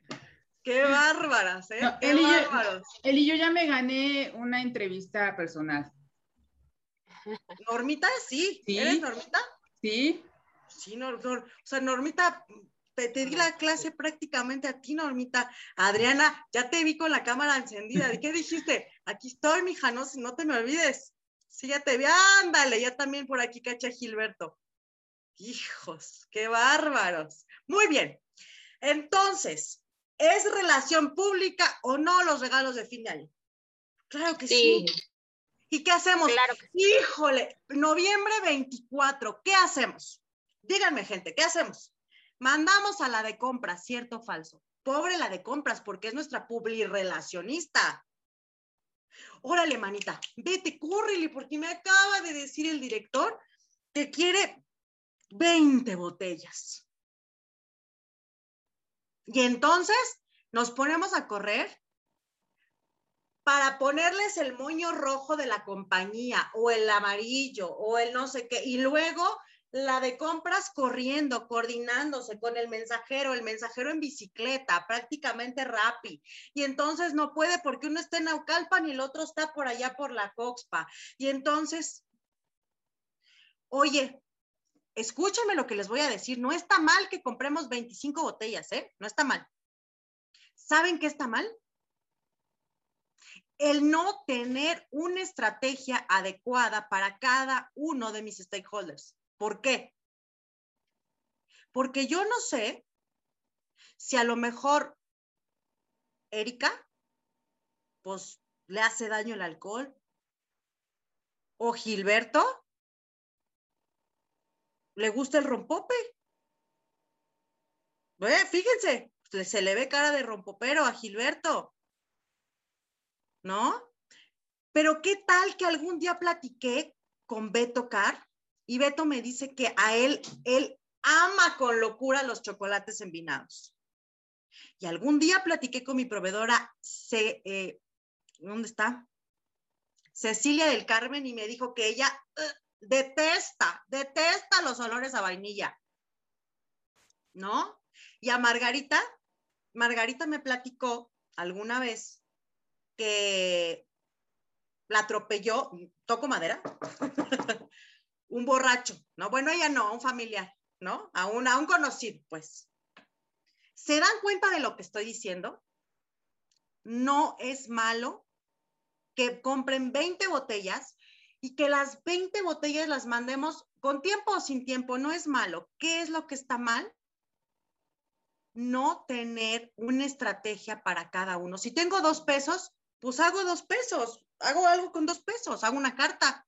Speaker 2: ¡Qué bárbaras, eh! ¡Qué
Speaker 5: él,
Speaker 2: bárbaros!
Speaker 5: Yo, y yo ya me gané una entrevista personal.
Speaker 2: Normita, sí. ¿Sí? ¿Eres Normita?
Speaker 5: Sí.
Speaker 2: Sí, no, o sea, Normita, te, te, di la clase prácticamente a ti, Normita. Adriana, ya te vi con la cámara encendida. ¿De qué dijiste? Aquí estoy, mija, no, no te me olvides. Sí, ya te vi. Ándale, ya también por aquí caché Gilberto. Hijos, qué bárbaros. Muy bien. Entonces, ¿es relación pública o no los regalos de fin de año? Claro que sí. ¿Y qué hacemos?
Speaker 8: Claro que
Speaker 2: sí. Híjole, noviembre 24, ¿qué hacemos? Díganme, gente, ¿qué hacemos? Mandamos a la de compras, ¿cierto o falso? Pobre la de compras, porque es nuestra publirelacionista. Órale, manita, vete, córrele, porque me acaba de decir el director que quiere 20 botellas. Y entonces nos ponemos a correr para ponerles el moño rojo de la compañía o el amarillo o el no sé qué. Y luego la de compras corriendo, coordinándose con el mensajero, el mensajero en bicicleta, prácticamente rapi. Y entonces no puede porque uno está en Naucalpan y el otro está por allá por la Coxpa. Y entonces, oye, escúchenme lo que les voy a decir. No está mal que compremos 25 botellas, ¿eh? No está mal. ¿Saben qué está mal? El no tener una estrategia adecuada para cada uno de mis stakeholders. ¿Por qué? Porque yo no sé si a lo mejor Erika, pues le hace daño el alcohol. O Gilberto, le gusta el rompope. fíjense, se le ve cara de rompopero a Gilberto. ¿No? Pero qué tal que algún día platiqué con Beto Car y Beto me dice que a él, él ama con locura los chocolates envinados. Y algún día platiqué con mi proveedora, eh, ¿dónde está? Cecilia del Carmen, y me dijo que ella detesta, detesta los olores a vainilla. ¿No? Y a Margarita, Margarita me platicó alguna vez que la atropelló, toco madera, *laughs* un borracho, ¿no? Bueno, ella no, un familiar, ¿no? A un, a un conocido, pues. ¿Se dan cuenta de lo que estoy diciendo? No es malo que compren 20 botellas y que las 20 botellas las mandemos con tiempo o sin tiempo, no es malo. ¿Qué es lo que está mal? No tener una estrategia para cada uno. Si tengo dos pesos, pues hago dos pesos, hago algo con dos pesos, hago una carta.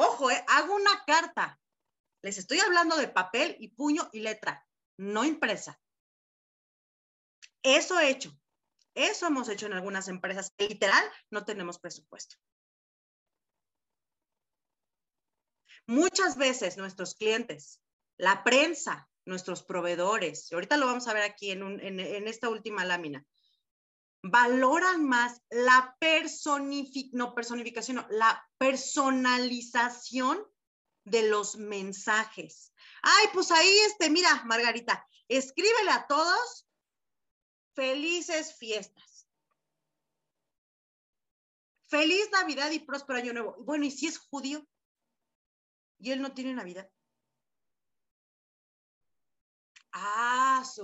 Speaker 2: Ojo, eh, hago una carta. Les estoy hablando de papel y puño y letra, no impresa. Eso he hecho. Eso hemos hecho en algunas empresas. Literal, no tenemos presupuesto. Muchas veces nuestros clientes, la prensa, nuestros proveedores, y ahorita lo vamos a ver aquí en, en esta última lámina, valoran más la personificación, no personificación, no, la personalización de los mensajes. Ay, pues ahí, este, mira, Margarita, escríbele a todos felices fiestas. Feliz Navidad y próspero año nuevo. Bueno, ¿y si es judío? ¿Y él no tiene Navidad? Ah, su.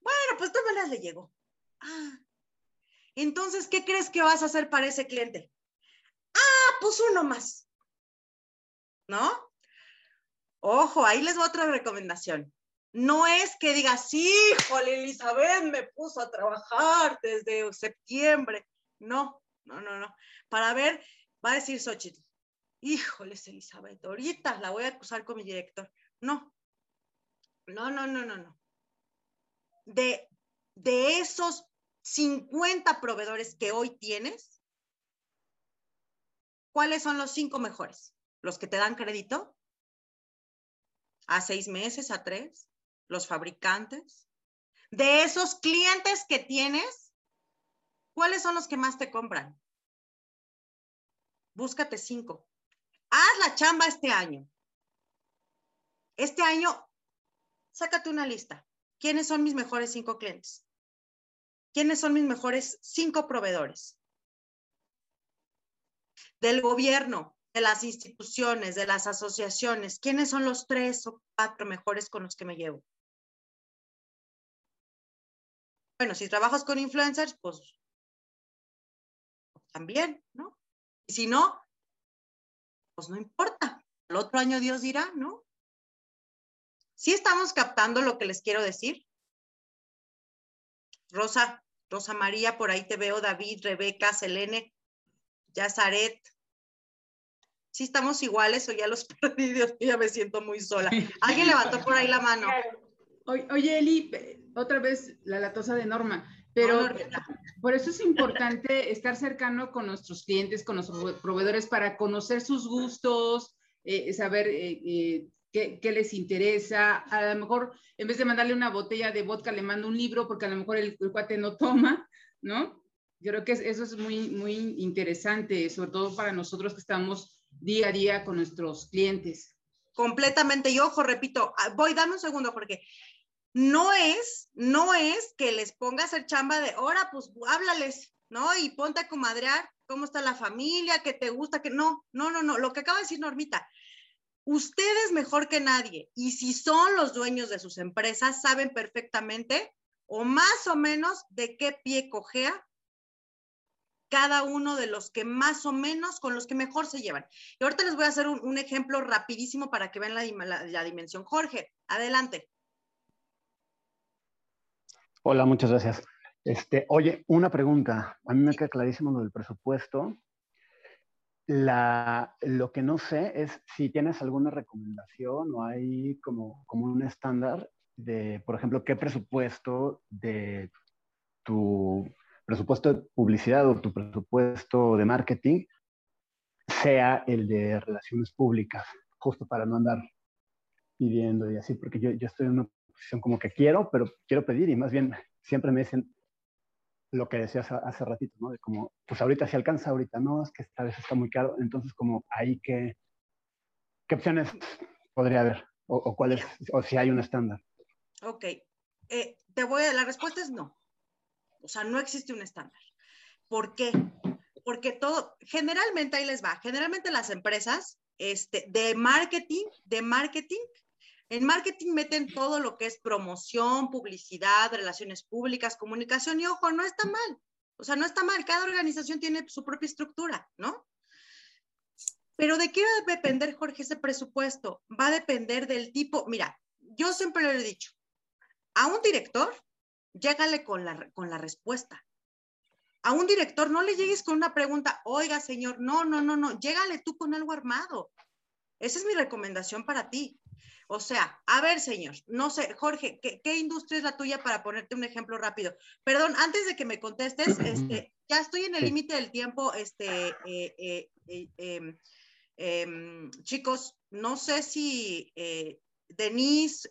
Speaker 2: Bueno, pues de maneras le llegó. Ah, entonces, ¿qué crees que vas a hacer para ese cliente? Ah, pues uno más. ¿No? Ojo, ahí les voy otra recomendación. No es que digas, híjole, Elizabeth me puso a trabajar desde septiembre. no, no, no, no. Para ver, va a decir Xochitl, híjoles, Elizabeth, ahorita la voy a acusar con mi director. No, no, no, no, no, no. De, de esos 50 proveedores que hoy tienes, ¿cuáles son los cinco mejores? ¿Los que te dan crédito? ¿A seis meses, a tres? ¿Los fabricantes? De esos clientes que tienes, ¿cuáles son los que más te compran? Búscate cinco. Haz la chamba este año. Este año, sácate una lista. ¿Quiénes son mis mejores cinco clientes? ¿Quiénes son mis mejores cinco proveedores? Del gobierno, de las instituciones, de las asociaciones, ¿quiénes son los tres o cuatro mejores con los que me llevo? Bueno, si trabajas con influencers, pues también, ¿no? Y si no, pues no importa. El otro año Dios dirá, ¿no? ¿Sí estamos captando lo que les quiero decir? Rosa, Rosa María, por ahí te veo, David, Rebeca, Selene, Yazaret. ¿Sí estamos iguales o ya los *laughs* perdí? Dios ya me siento muy sola. Alguien levantó por ahí la mano.
Speaker 5: Oye, Eli, otra vez la latosa de Norma, pero por eso es importante *laughs* estar cercano con nuestros clientes, con nuestros proveedores para conocer sus gustos, eh, saber eh, eh, qué, les interesa. A lo mejor en vez de mandarle una botella de vodka, le mando un libro porque a lo mejor el, cuate no toma, ¿no? Yo creo que eso es muy, muy interesante, sobre todo para nosotros que estamos día a día con nuestros clientes.
Speaker 2: Completamente. Y ojo, repito, ah, voy, dame un segundo, porque no es, no es que les ponga a hacer chamba de, ahora pues háblales, ¿no? Y ponte a comadrear cómo está la familia, qué te gusta, que no, no, no, no. Lo que acaba de decir Normita, ustedes mejor que nadie, y si son los dueños de sus empresas, saben perfectamente o más o menos de qué pie cojea cada uno de los que más o menos con los que mejor se llevan. Y ahorita les voy a hacer un, ejemplo rapidísimo para que vean la, dimensión. Jorge, adelante.
Speaker 8: Hola, muchas gracias. Este, oye, una pregunta. A mí me queda clarísimo lo del presupuesto. Lo que no sé es si tienes alguna recomendación o hay como, como un estándar de, por ejemplo, qué presupuesto de tu presupuesto de publicidad o tu presupuesto de marketing sea el de relaciones públicas, justo para no andar pidiendo y así, porque yo, yo estoy en una posición como que quiero, pero quiero pedir y más bien siempre me dicen, lo que decías hace ratito, ¿no? De como, pues ahorita se alcanza, ahorita no, es que esta vez está muy caro, entonces como ahí que, ¿qué opciones podría haber? O, o cuál es, o si hay un estándar.
Speaker 2: Ok, eh, te voy a, la respuesta es no. O sea, no existe un estándar. ¿Por qué? Porque todo, generalmente ahí les va, generalmente las empresas este, de marketing, de marketing, en marketing meten todo lo que es promoción, publicidad, relaciones públicas, comunicación y ojo, no está mal. O sea, no está mal. Cada organización tiene su propia estructura, ¿no? Pero ¿de qué va a depender, Jorge, ese presupuesto? Va a depender del tipo. Mira, yo siempre lo he dicho. A un director, llégale con la, con la respuesta. A un director no le llegues con una pregunta, oiga, señor, no, no, no, no, llégale tú con algo armado. Esa es mi recomendación para ti. O sea, a ver, señor, no sé, Jorge, ¿qué, industria es la tuya para ponerte un ejemplo rápido? Perdón, antes de que me contestes, este, *clears throat* ya estoy en el límite del tiempo, este, eh, eh, eh, em, em, chicos, no sé si Denise,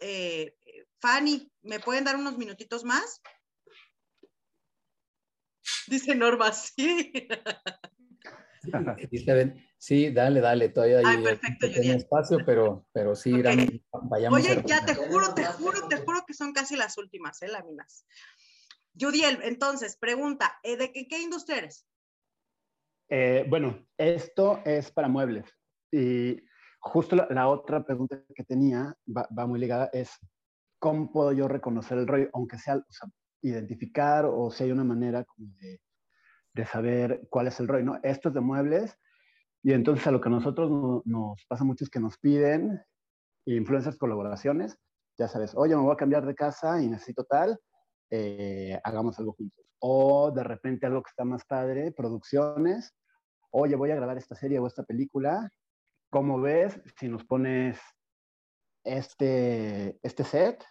Speaker 2: Fanny, ¿me pueden dar unos minutitos más? Dice Norma, *laughs* sí.
Speaker 1: Sí, dale, dale, todavía hay perfecto, espacio, pero, pero sí,
Speaker 2: vayamos. Oye, ya te juro, te juro, te juro que son casi las últimas, ¿eh? Láminas. Judiel, entonces, pregunta, ¿eh, ¿de qué, industria eres?
Speaker 8: Eh, bueno, esto es para muebles. Y justo la, otra pregunta que tenía va, muy ligada, es cómo puedo yo reconocer el rollo, aunque sea, o sea identificar o si hay una manera como de de saber cuál es el rol, ¿no? Esto es de muebles y entonces a lo que a nosotros nos pasa mucho es que nos piden influencias colaboraciones, ya sabes, oye, me voy a cambiar de casa y necesito tal, eh, hagamos algo juntos. O de repente algo que está más padre, producciones, oye, voy a grabar esta serie o esta película, ¿cómo ves si nos pones este, este set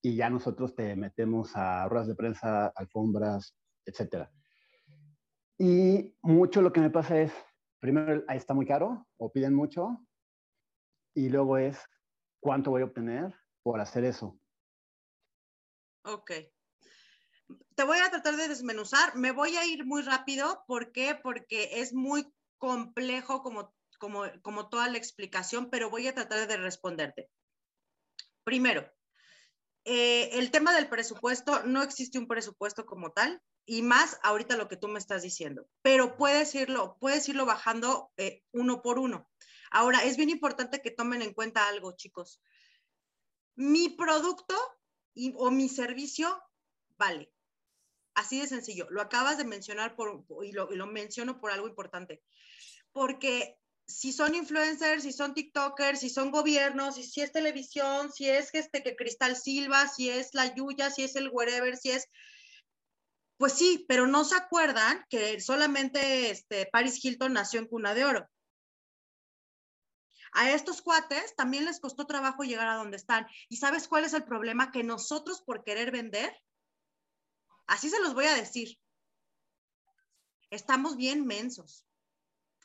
Speaker 8: y ya nosotros te metemos a ruedas de prensa, alfombras, etcétera? Y mucho lo que me pasa es, primero, ahí está muy caro o piden mucho, y luego es, ¿cuánto voy a obtener por hacer eso?
Speaker 2: Ok. Te voy a tratar de desmenuzar. Me voy a ir muy rápido. ¿Por qué? Porque es muy complejo como, como, como toda la explicación, pero voy a tratar de responderte. Primero, eh, el tema del presupuesto, no existe un presupuesto como tal y más ahorita lo que tú me estás diciendo, pero puedes irlo, puedes irlo bajando eh, uno por uno. Ahora, es bien importante que tomen en cuenta algo, chicos. Mi producto o mi servicio vale. Así de sencillo. Lo acabas de mencionar por, y, lo, y lo menciono por algo importante. Porque si son influencers, si son TikTokers, si son gobiernos, si, es televisión, si es este que Cristal Silva, si es la Yuya, si es el wherever, si es pues sí, pero no se acuerdan que solamente este, Paris Hilton nació en cuna de oro. A estos cuates también les costó trabajo llegar a donde están. ¿Y sabes cuál es el problema? Que nosotros por querer vender, así se los voy a decir, estamos bien mensos.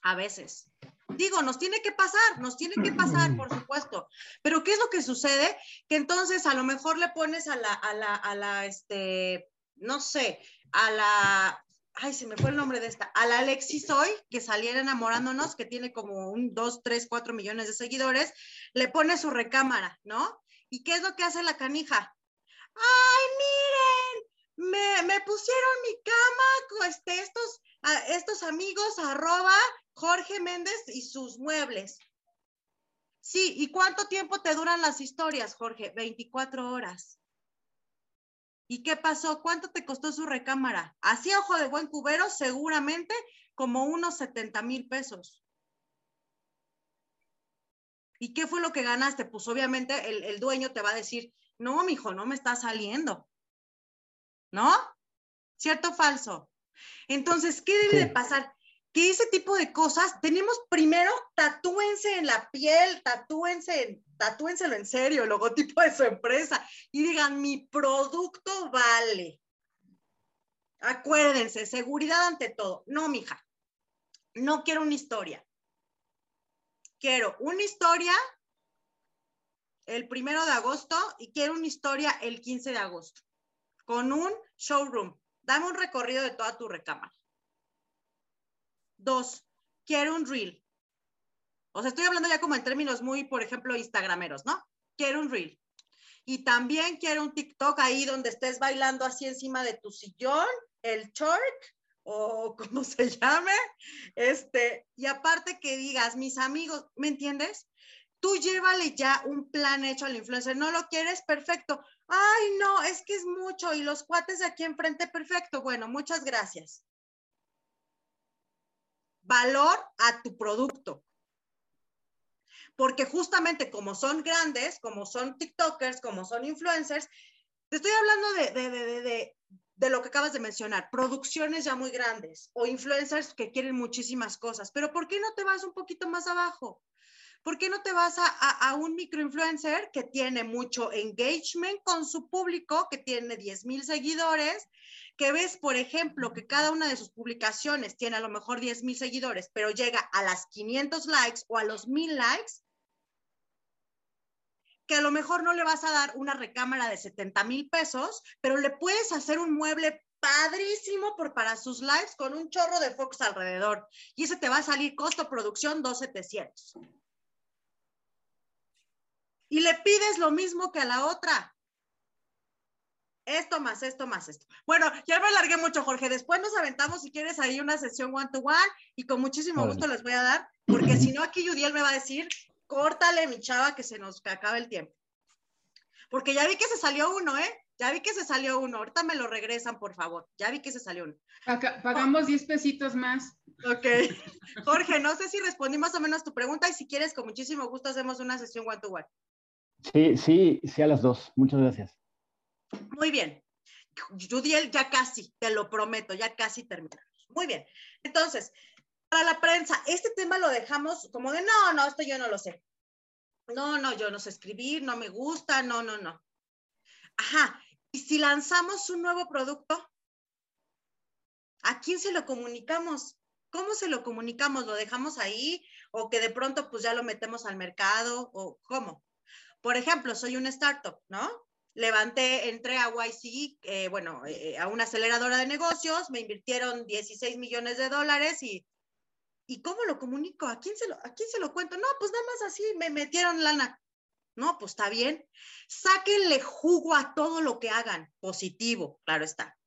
Speaker 2: A veces. Digo, nos tiene que pasar, nos tiene que pasar, por supuesto. Pero ¿qué es lo que sucede? Que entonces a lo mejor le pones a la, a la, a la, este, no sé, a la, ay, se me fue el nombre de esta, a la Alexis hoy, que saliera enamorándonos, que tiene como un 2, 3, 4 millones de seguidores, le pone su recámara, ¿no? ¿Y qué es lo que hace la canija? ¡Ay, miren! Me, me pusieron mi cama, este, estos, estos amigos, arroba Jorge Méndez y sus muebles. Sí, ¿y cuánto tiempo te duran las historias, Jorge? 24 horas. ¿Y qué pasó? ¿Cuánto te costó su recámara? Así ojo de buen cubero, seguramente como unos 70 mil pesos. ¿Y qué fue lo que ganaste? Pues obviamente el, dueño te va a decir, no, mijo, no me está saliendo. ¿No? ¿Cierto o falso? Entonces, ¿qué debe de pasar? que ese tipo de cosas tenemos primero, tatúense en la piel, tatúense, tatúenselo en serio, el logotipo de su empresa y digan, mi producto vale. Acuérdense, seguridad ante todo. No, mija, no quiero una historia. Quiero una historia el primero de agosto y quiero una historia el 15 de agosto con un showroom. Dame un recorrido de toda tu recámara. Dos, quiero un reel. O sea, estoy hablando ya como en términos muy, por ejemplo, instagrameros, ¿no? Quiero un reel. Y también quiero un TikTok ahí donde estés bailando así encima de tu sillón, el short o *laughs* como se llame. Este, y aparte que digas, mis amigos, ¿me entiendes? Tú llévale ya un plan hecho al influencer. No lo quieres, perfecto. Ay, no, es que es mucho y los cuates de aquí enfrente, perfecto. Bueno, muchas gracias valor a tu producto. Porque justamente como son grandes, como son TikTokers, como son influencers, te estoy hablando de, de, de, de, lo que acabas de mencionar, producciones ya muy grandes o influencers que quieren muchísimas cosas, pero ¿por qué no te vas un poquito más abajo? ¿Por qué no te vas a, un microinfluencer que tiene mucho engagement con su público, que tiene 10 mil seguidores, que ves, por ejemplo, que cada una de sus publicaciones tiene a lo mejor 10 mil seguidores, pero llega a las 500 likes o a los 1000 likes, que a lo mejor no le vas a dar una recámara de 70 mil pesos, pero le puedes hacer un mueble padrísimo por, para sus lives con un chorro de focos alrededor. Y ese te va a salir costo producción 2,700. Y le pides lo mismo que a la otra esto más esto más esto. Bueno, ya me alargué mucho, Jorge. Después nos aventamos, si quieres, ahí una sesión one to one y con muchísimo gusto les voy a dar, porque si no, aquí Judiel me va a decir, córtale, mi chava, que se nos acaba el tiempo. Porque ya vi que se salió uno, ¿eh? Ya vi que se salió uno. Ahorita me lo regresan, por favor. Ya vi que se salió uno.
Speaker 5: pagamos 10 pesitos más.
Speaker 2: Ok. *laughs* Jorge, no sé si respondí más o menos tu pregunta y si quieres, con muchísimo gusto hacemos una sesión one to one.
Speaker 8: Sí, sí, sí a las dos. Muchas gracias.
Speaker 2: Muy bien. Judiel, ya casi, te lo prometo, ya casi terminamos. Muy bien. Entonces, para la prensa, este tema lo dejamos como de, no, no, esto yo no lo sé. No, no, yo no sé escribir, no me gusta, no, no, no. Ajá, ¿y si lanzamos un nuevo producto? ¿A quién se lo comunicamos? ¿Cómo se lo comunicamos? ¿Lo dejamos ahí o que de pronto pues ya lo metemos al mercado o cómo? Por ejemplo, soy una startup, ¿no? Levanté, entré a YC, eh, bueno, eh, a una aceleradora de negocios, me invirtieron 16 millones de dólares y, ¿y cómo lo comunico? ¿A quién, se lo, ¿A quién se lo cuento? No, pues nada más así, me metieron lana. No, pues está bien. Sáquenle jugo a todo lo que hagan, positivo, claro está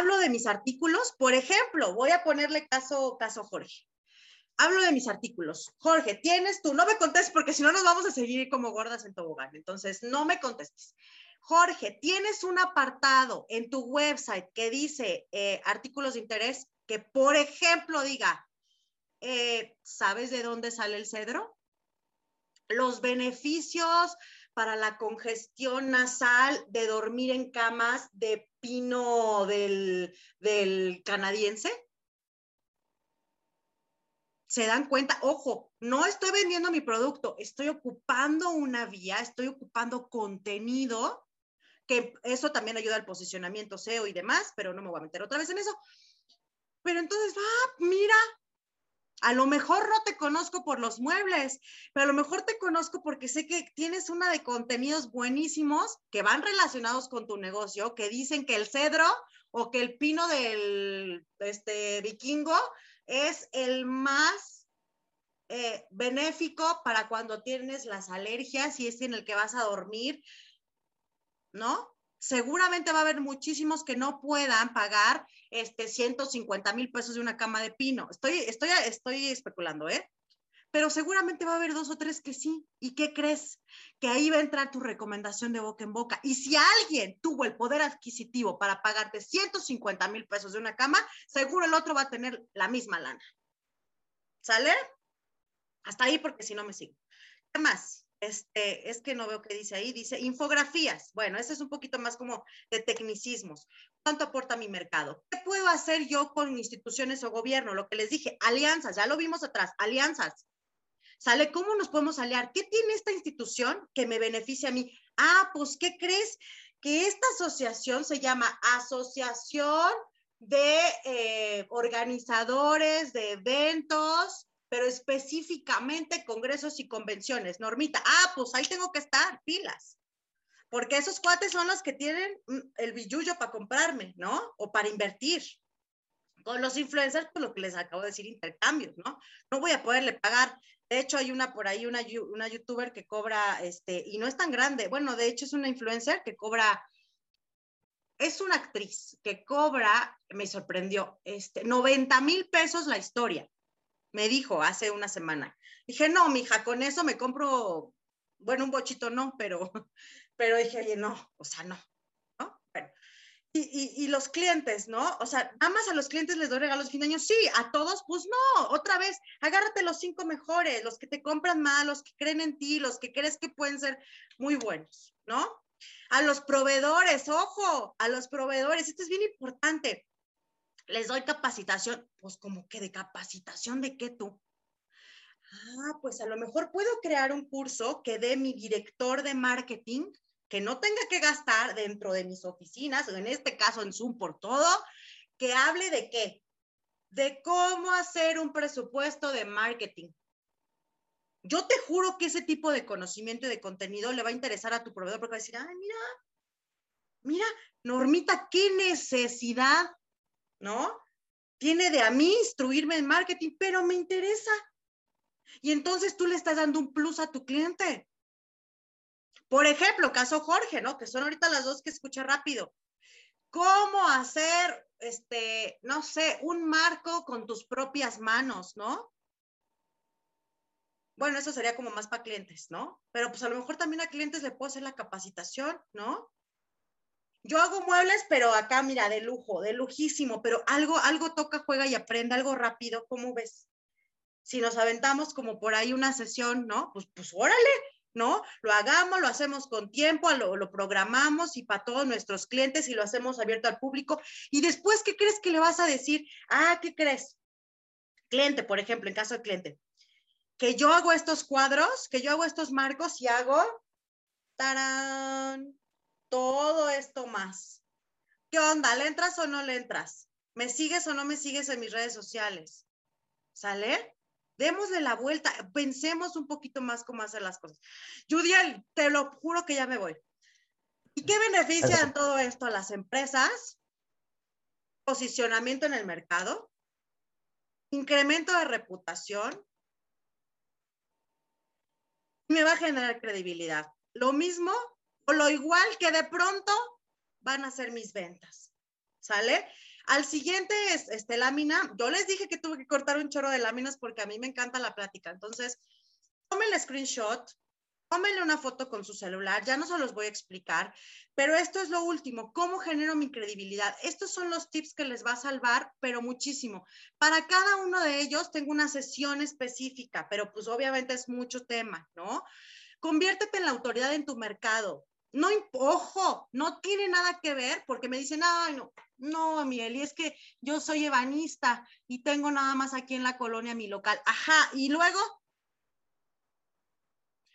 Speaker 2: hablo de mis artículos, por ejemplo, voy a ponerle caso, caso Jorge. Hablo de mis artículos. Jorge, tienes tú, no me contestes porque si no nos vamos a seguir como gordas en tobogán. Entonces, no me contestes. Jorge, tienes un apartado en tu website que dice eh, artículos de interés que, por ejemplo, diga, eh, ¿sabes de dónde sale el cedro? Los beneficios para la congestión nasal de dormir en camas de pino del, canadiense? Se dan cuenta, ojo, no estoy vendiendo mi producto, estoy ocupando una vía, estoy ocupando contenido, que eso también ayuda al posicionamiento SEO y demás, pero no me voy a meter otra vez en eso. Pero entonces, ah, mira, a lo mejor no te conozco por los muebles, pero a lo mejor te conozco porque sé que tienes una de contenidos buenísimos que van relacionados con tu negocio, que dicen que el cedro o que el pino del este, vikingo es el más eh, benéfico para cuando tienes las alergias y es en el que vas a dormir, ¿no? seguramente va a haber muchísimos que no puedan pagar este 150 mil pesos de una cama de pino. Estoy, estoy, estoy especulando, ¿eh? Pero seguramente va a haber dos o tres que sí. ¿Y qué crees? Que ahí va a entrar tu recomendación de boca en boca. Y si alguien tuvo el poder adquisitivo para pagarte 150 mil pesos de una cama, seguro el otro va a tener la misma lana. ¿Sale? Hasta ahí porque si no me sigo. ¿Qué más? este, es que no veo qué dice ahí, dice infografías. Bueno, ese es un poquito más como de tecnicismos. ¿Cuánto aporta mi mercado? ¿Qué puedo hacer yo con instituciones o gobierno? Lo que les dije, alianzas, ya lo vimos atrás, alianzas. ¿Sale? ¿Cómo nos podemos aliar? ¿Qué tiene esta institución que me beneficia a mí? Ah, pues, ¿qué crees? Que esta asociación se llama Asociación de eh, Organizadores de Eventos pero específicamente congresos y convenciones. Normita, ah, pues ahí tengo que estar, pilas. Porque esos cuates son los que tienen mm, el billullo para comprarme, ¿no? O para invertir. Con los influencers, pues lo que les acabo de decir, intercambios, ¿no? No voy a poderle pagar. De hecho, hay una por ahí, una, una youtuber que cobra, este, y no es tan grande. Bueno, de hecho, es una influencer que cobra es una actriz que cobra, me sorprendió, este, 90 mil pesos la historia me dijo hace una semana. Dije, no, mija, con eso me compro, bueno, un bochito no, pero, *laughs* pero dije, oye, no, o sea, no. Y, los clientes, ¿no? O sea, nada más a los clientes les doy regalos de fin de año, sí, a todos, pues no, otra vez, agárrate los cinco mejores, los que te compran más, los que creen en ti, los que crees que pueden ser muy buenos, ¿no? A los proveedores, ojo, a los proveedores, esto es bien importante les doy capacitación, pues como que de capacitación de qué tú. Ah, pues a lo mejor puedo crear un curso que dé mi director de marketing, que no tenga que gastar dentro de mis oficinas, en este caso en Zoom por todo, que hable de qué? De cómo hacer un presupuesto de marketing. Yo te juro que ese tipo de conocimiento y de contenido le va a interesar a tu proveedor porque va a decir, ay, mira, mira, Normita, qué necesidad ¿no? Tiene de a mí instruirme en marketing, pero me interesa. Y entonces tú le estás dando un plus a tu cliente. Por ejemplo, caso Jorge, ¿no? Que son ahorita las dos que escucha rápido. ¿Cómo hacer, este, no sé, un marco con tus propias manos, ¿no? Bueno, eso sería como más para clientes, ¿no? Pero pues a lo mejor también a clientes le puedo hacer la capacitación, ¿no? Yo hago muebles, pero acá, mira, de lujo, de lujísimo, pero algo, algo toca, juega y aprende, algo rápido, ¿cómo ves? Si nos aventamos como por ahí una sesión, ¿no? Pues, pues órale, ¿no? Lo hagamos, lo hacemos con tiempo, lo, lo, programamos y para todos nuestros clientes y lo hacemos abierto al público. Y después, ¿qué crees que le vas a decir? Ah, ¿qué crees? Cliente, por ejemplo, en caso de cliente, que yo hago estos cuadros, que yo hago estos marcos y hago, tarán, todo esto más. ¿Qué onda? ¿Le entras o no le entras? ¿Me sigues o no me sigues en mis redes sociales? ¿Sale? Démosle la vuelta, pensemos un poquito más cómo hacer las cosas. Judiel, te lo juro que ya me voy. ¿Y qué beneficia en todo esto a las empresas? Posicionamiento en el mercado, incremento de reputación, me va a generar credibilidad. Lo mismo o lo igual que de pronto van a ser mis ventas. ¿Sale? Al siguiente, este, lámina, yo les dije que tuve que cortar un chorro de láminas porque a mí me encanta la plática. Entonces, tomen el screenshot, tómenle una foto con su celular, ya no se los voy a explicar, pero esto es lo último, cómo genero mi credibilidad. Estos son los tips que les va a salvar, pero muchísimo. Para cada uno de ellos tengo una sesión específica, pero pues obviamente es mucho tema, ¿no? Conviértete en la autoridad en tu mercado. No, ojo, no tiene nada que ver porque me dicen, ay, no, no, Miguel, y es que yo soy ebanista y tengo nada más aquí en la colonia mi local. Ajá, y luego,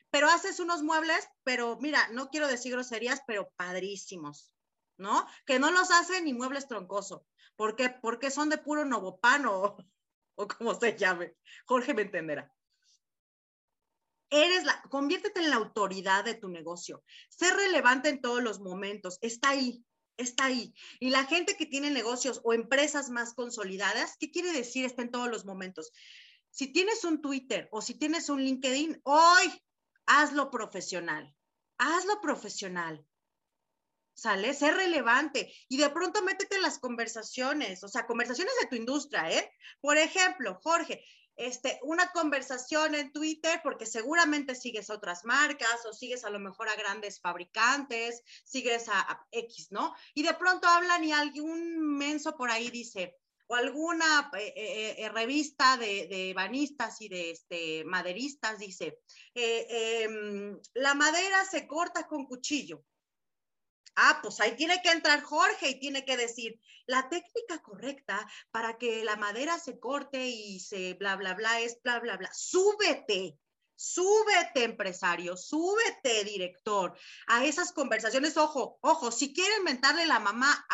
Speaker 2: pero haces unos muebles, pero mira, no quiero decir groserías, pero padrísimos, ¿no? Que no los hacen ni muebles troncoso. ¿Por qué? Porque son de puro novopano o, *laughs* o como se llame. Jorge me entenderá eres la, conviértete en la autoridad de tu negocio. Ser relevante en todos los momentos. Está ahí, está ahí. Y la gente que tiene negocios o empresas más consolidadas, ¿qué quiere decir está en todos los momentos? Si tienes un Twitter o si tienes un LinkedIn, hoy hazlo profesional. Hazlo profesional. ¿Sale? Ser relevante y de pronto métete en las conversaciones, o sea, conversaciones de tu industria, ¿eh? Por ejemplo, Jorge, este, una conversación en Twitter, porque seguramente sigues otras marcas o sigues a lo mejor a grandes fabricantes, sigues a, X, ¿no? Y de pronto hablan y algún menso por ahí dice, o alguna eh, eh, eh, revista de, de, banistas y de este, maderistas dice, em, la madera se corta con cuchillo. Ah, pues ahí tiene que entrar Jorge y tiene que decir la técnica correcta para que la madera se corte y se bla, bla, bla, es bla, bla, bla. Súbete, súbete empresario, súbete director a esas conversaciones. Ojo, ojo, si quieren mentarle la mamá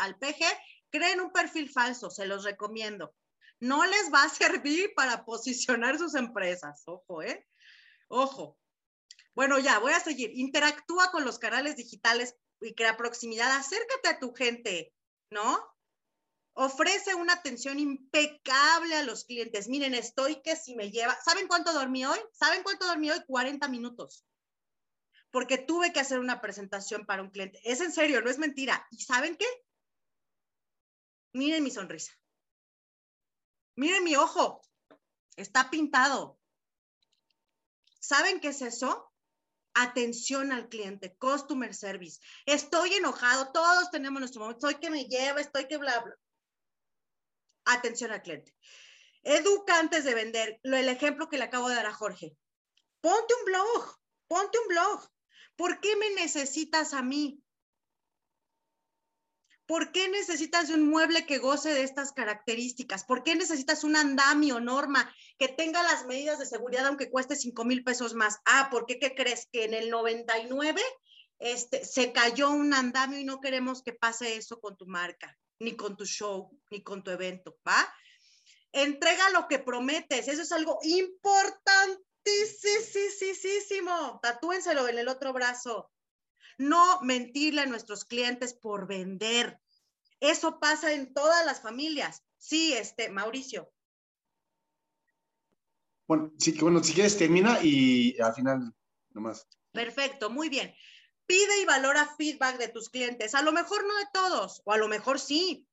Speaker 2: al peje, creen un perfil falso, se los recomiendo. No les va a *laughs* servir para posicionar sus empresas. Ojo, ¿eh? Ojo. Bueno, ya, voy a seguir. Interactúa con los canales digitales y crea proximidad, acércate a tu gente, ¿no? Ofrece una atención impecable a los clientes. Miren, estoy que si me lleva, ¿saben cuánto dormí hoy? ¿Saben cuánto dormí hoy? 40 minutos. Porque tuve que hacer una presentación para un cliente. Es en serio, no es mentira. ¿Y saben qué? Miren mi sonrisa. Miren mi ojo. Está pintado. ¿Saben qué es eso? Atención al cliente, customer service. Estoy enojado, todos tenemos nuestro momento, estoy que me lleva, estoy que bla, bla. Atención al cliente. Educa antes de vender. El ejemplo que le acabo de dar a Jorge. Ponte un blog, ponte un blog. ¿Por qué me necesitas a mí? ¿Por qué necesitas un mueble que goce de estas características? ¿Por qué necesitas un andamio, norma, que tenga las medidas de seguridad aunque cueste 5 mil pesos más? Ah, ¿por qué? ¿Qué crees? Que en el 99 este, se cayó un andamio y no queremos que pase eso con tu marca, ni con tu show, ni con tu evento, ¿va? Entrega lo que prometes, eso es algo importantísimo. Tatúenselo en el otro brazo. No mentirle a nuestros clientes por vender. Eso pasa en todas las familias. Sí, este, Mauricio.
Speaker 3: Bueno, sí, bueno, si quieres termina y al final nomás.
Speaker 2: Perfecto, muy bien. Pide y valora feedback de tus clientes. A lo mejor no de todos, o a lo mejor sí.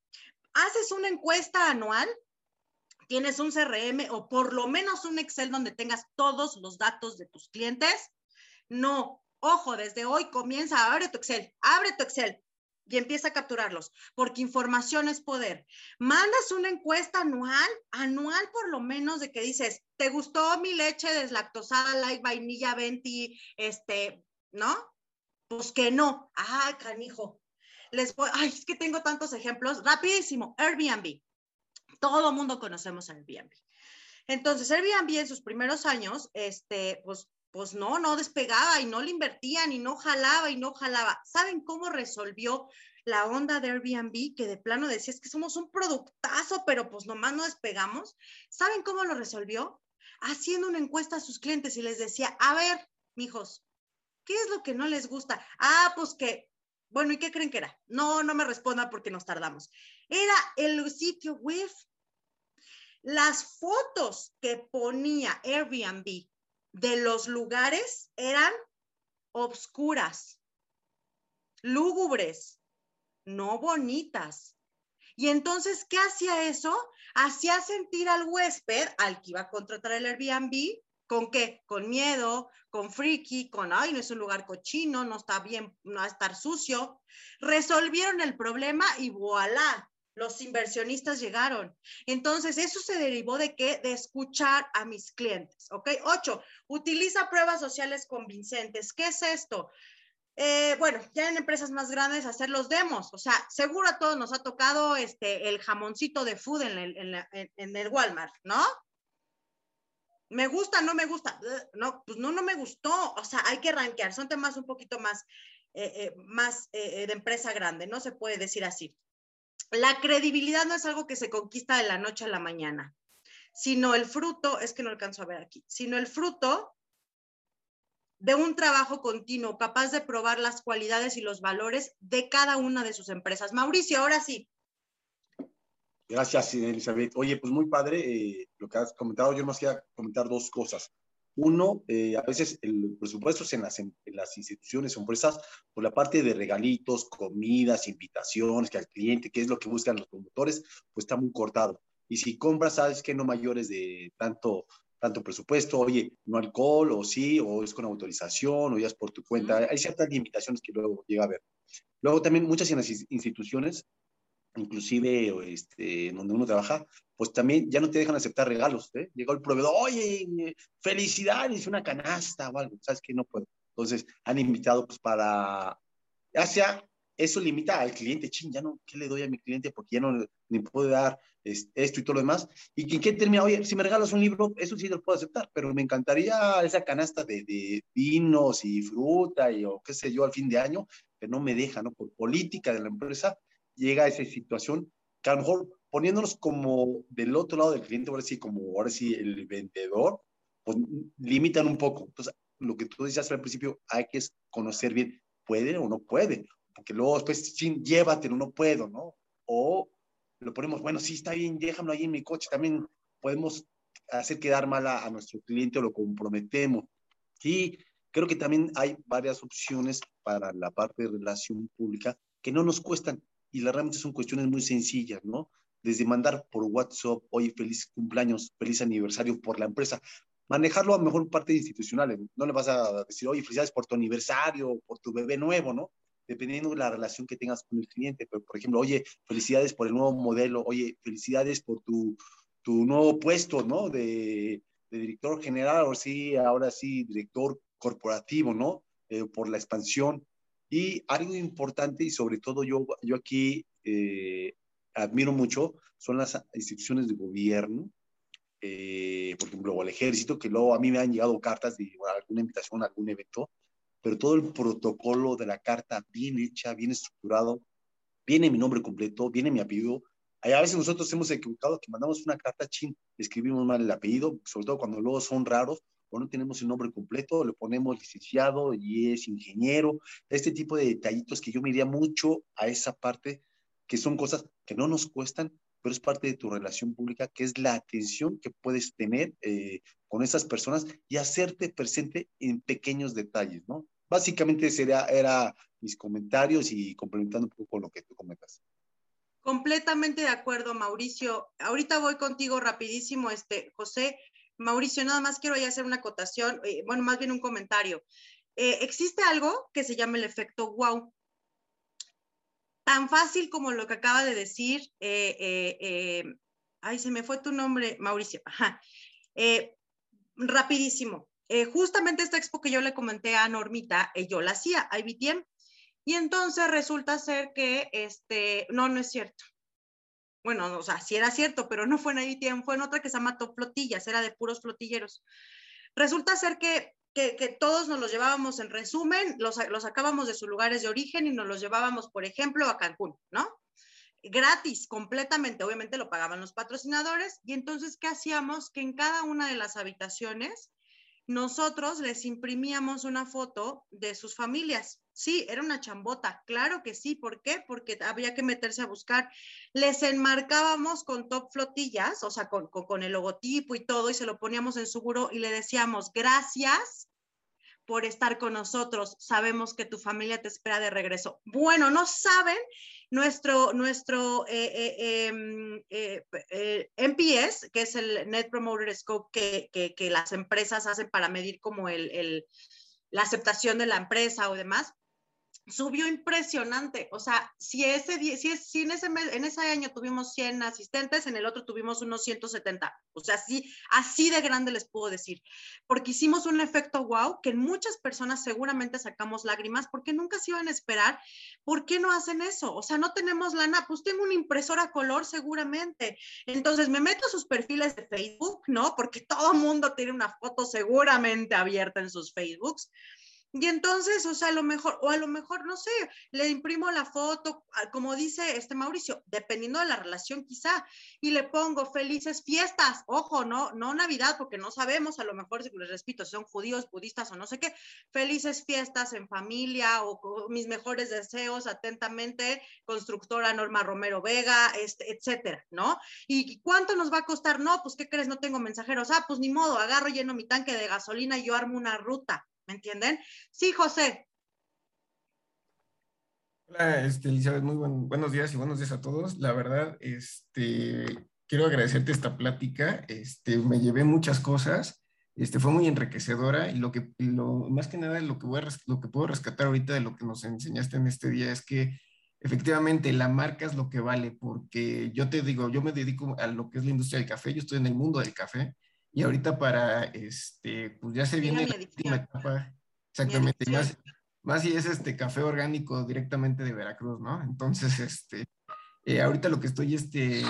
Speaker 2: Haces una encuesta anual, tienes un CRM o por lo menos un Excel donde tengas todos los datos de tus clientes. No, Ojo, desde hoy comienza, abre tu Excel, abre tu Excel. y empieza a capturarlos, porque información es poder. Mandas una encuesta anual, anual por lo menos, de que dices, ¿te gustó mi leche deslactosada, light vainilla, venti, este, ¿no? Pues que no. Ah, canijo. Les voy, ay, es que tengo tantos ejemplos. Rapidísimo, Airbnb. Todo mundo conocemos Airbnb. Entonces, Airbnb en sus primeros años, este, pues pues no, no despegaba y no le invertían y no jalaba y no jalaba. ¿Saben cómo resolvió la onda de Airbnb? Que de plano decía, es que somos un productazo, pero pues nomás no despegamos. ¿Saben cómo lo resolvió? Haciendo una encuesta a sus clientes y les decía, a ver, mijos, ¿qué es lo que no les gusta? Ah, pues que, bueno, ¿y qué creen que era? No, no me responda porque nos tardamos. Era el sitio web. Las fotos que ponía Airbnb de los lugares eran obscuras, lúgubres, no bonitas. Y entonces, ¿qué hacía eso? Hacía sentir al huésped, al que iba a contratar el Airbnb, ¿con qué? Con miedo, con friki, con, ay, no es un lugar cochino, no está bien, no va a estar sucio. Resolvieron el problema y voilà, los inversionistas llegaron. Entonces, eso se derivó de qué? De escuchar a mis clientes, ¿ok? Ocho, utiliza pruebas sociales convincentes. ¿Qué es esto? Eh, bueno, ya en empresas más grandes hacer los demos, o sea, seguro a todos nos ha tocado este, el jamoncito de food en el, en el Walmart, ¿no? Me gusta, no me gusta, no, pues no, no me gustó, o sea, hay que rankear, son temas un poquito más, eh, eh, más de empresa grande, no se puede decir así la credibilidad no es algo que se conquista de la noche a la mañana, sino el fruto, es que no alcanzo a ver aquí, sino el fruto de un trabajo continuo, capaz de probar las cualidades y los valores de cada una de sus empresas. Mauricio, ahora sí.
Speaker 3: Gracias, Elizabeth. Oye, pues muy padre eh, lo que has comentado. Yo más quería comentar dos cosas. Uno, eh, a veces el presupuesto en las, en las instituciones o empresas, por la parte de regalitos, comidas, invitaciones, que al cliente, que es lo que buscan los promotores, pues está muy cortado. Y si compras, sabes que no mayores de tanto, tanto presupuesto, oye, no alcohol, o sí, o es con autorización, o ya es por tu cuenta. Hay ciertas limitaciones que luego llega a haber. Luego también muchas en las instituciones inclusive este, donde uno trabaja, pues también ya no te dejan aceptar regalos. ¿eh? Llegó el proveedor, oye, felicidades, una canasta o algo, ¿sabes que No puedo. Entonces, han invitado pues para, ya sea, eso limita al cliente, ching, ya no, ¿qué le doy a mi cliente? Porque ya no le puedo dar esto y todo lo demás. Y quien quiere termina, oye, si me regalas un libro, eso sí lo puedo aceptar, pero me encantaría esa canasta de, de vinos y fruta y o qué sé yo al fin de año, que no me deja, ¿no? Por política de la empresa, llega a esa situación que a lo mejor poniéndonos como del otro lado del cliente, ahora sí, como ahora sí el vendedor, pues limitan un poco. Entonces, lo que tú decías al principio, hay que conocer bien, ¿puede o no puede? Porque luego después, sí, llévatelo, no puedo, ¿no? O lo ponemos, bueno, sí, está bien, déjalo ahí en mi coche, también podemos hacer quedar mal a, a nuestro cliente o lo comprometemos. Sí, creo que también hay varias opciones para la parte de relación pública que no nos cuestan y las realmente son cuestiones muy sencillas, ¿no? Desde mandar por WhatsApp, oye, feliz cumpleaños, feliz aniversario por la empresa, manejarlo a mejor parte institucional, no le vas a decir, oye, felicidades por tu aniversario, por tu bebé nuevo, ¿no? Dependiendo de la relación que tengas con el cliente, pero por ejemplo, oye, felicidades por el nuevo modelo, oye, felicidades por tu, tu nuevo puesto, ¿no? De, director general, ahora sí, ahora sí, director corporativo, ¿no? Eh, por la expansión. Y algo importante, y sobre todo yo, yo aquí eh, admiro mucho, son las instituciones de gobierno, eh, por ejemplo, el ejército, que luego a mí me han llegado cartas de alguna invitación algún evento, pero todo el protocolo de la carta bien hecha, bien estructurado, viene mi nombre completo, viene mi apellido. A veces nosotros hemos equivocado que mandamos una carta chin, escribimos mal el apellido, sobre todo cuando luego son raros, o no tenemos el nombre completo, le ponemos licenciado y es ingeniero, este tipo de detallitos que yo me mucho a esa parte, que son cosas que no nos cuestan, pero es parte de tu relación pública, que es la atención que puedes tener eh, con esas personas y hacerte presente en pequeños detalles, ¿no? Básicamente sería, era mis comentarios y complementando un poco lo que tú comentas.
Speaker 2: Completamente de acuerdo, Mauricio. Ahorita voy contigo rapidísimo, este, José. Mauricio, nada más quiero ya hacer una acotación, eh, bueno, más bien un comentario. Eh, existe algo que se llama el efecto wow. tan fácil como lo que acaba de decir, eh, eh, ay, se me fue tu nombre, Mauricio, ajá, rapidísimo. justamente esta expo que yo le comenté a Normita, yo la hacía, IBTM, y entonces resulta ser que, este, no, no es cierto. Bueno, o sea, sí era cierto, pero no fue en IBTM, fue en otra que se llama Top Flotillas, era de puros flotilleros. Resulta ser que que, todos nos los llevábamos en resumen, los, los sacábamos de sus lugares de origen y nos los llevábamos, por ejemplo, a Cancún, ¿no? Gratis, completamente, obviamente lo pagaban los patrocinadores. Y entonces, ¿qué hacíamos? Que en cada una de las habitaciones nosotros les imprimíamos una foto de sus familias. Sí, era una chambota, claro que sí. ¿Por qué? Porque había que meterse a buscar. Les enmarcábamos con top flotillas, o sea, con, con, el logotipo y todo, y se lo poníamos en su buró y le decíamos, gracias por estar con nosotros. Sabemos que tu familia te espera de regreso. Bueno, no saben nuestro, nuestro eh, eh, em, eh, que es el Net Promoter Scope que, que, las empresas hacen para medir como el, la aceptación de la empresa o demás subió impresionante. O sea, si, ese, si, si en, ese en ese año tuvimos 100 asistentes, en el otro tuvimos unos 170. O sea, así, así de grande les puedo decir. Porque hicimos un efecto wow que en muchas personas seguramente sacamos lágrimas porque nunca se iban a esperar. ¿Por qué no hacen eso? O sea, no tenemos lana. Pues tengo una impresora color seguramente. Entonces me meto a sus perfiles de Facebook, ¿no? Porque todo mundo tiene una foto seguramente abierta en sus Facebooks y entonces, o sea, a lo mejor, o a lo mejor, no sé, le imprimo la foto, como dice este Mauricio, dependiendo de la relación quizá, y le pongo felices fiestas, ojo, no, no Navidad, porque no sabemos, a lo mejor, les repito, si son judíos, budistas o no sé qué, felices fiestas en familia o, mis mejores deseos, atentamente, constructora Norma Romero Vega, este, etcétera, ¿no? ¿Y cuánto nos va a costar? No, pues, ¿qué crees? No tengo mensajeros. Ah, pues ni modo, agarro, lleno mi tanque de gasolina y yo armo una ruta. ¿Me entienden? Sí, José.
Speaker 9: Hola, este, Elizabeth, muy buenos días y buenos días a todos. La verdad, este, quiero agradecerte esta plática. Este, me llevé muchas cosas. Este, fue muy enriquecedora y lo que, lo, más que nada, lo que, voy lo que puedo rescatar ahorita de lo que nos enseñaste en este día es que efectivamente la marca es lo que vale, porque yo te digo, yo me dedico a lo que es la industria del café, yo estoy en el mundo del café y ahorita para, este, pues ya se viene la última etapa, exactamente, más, más si es este café orgánico directamente de Veracruz, ¿no? Entonces, *laughs* este, eh, ahorita lo que estoy este,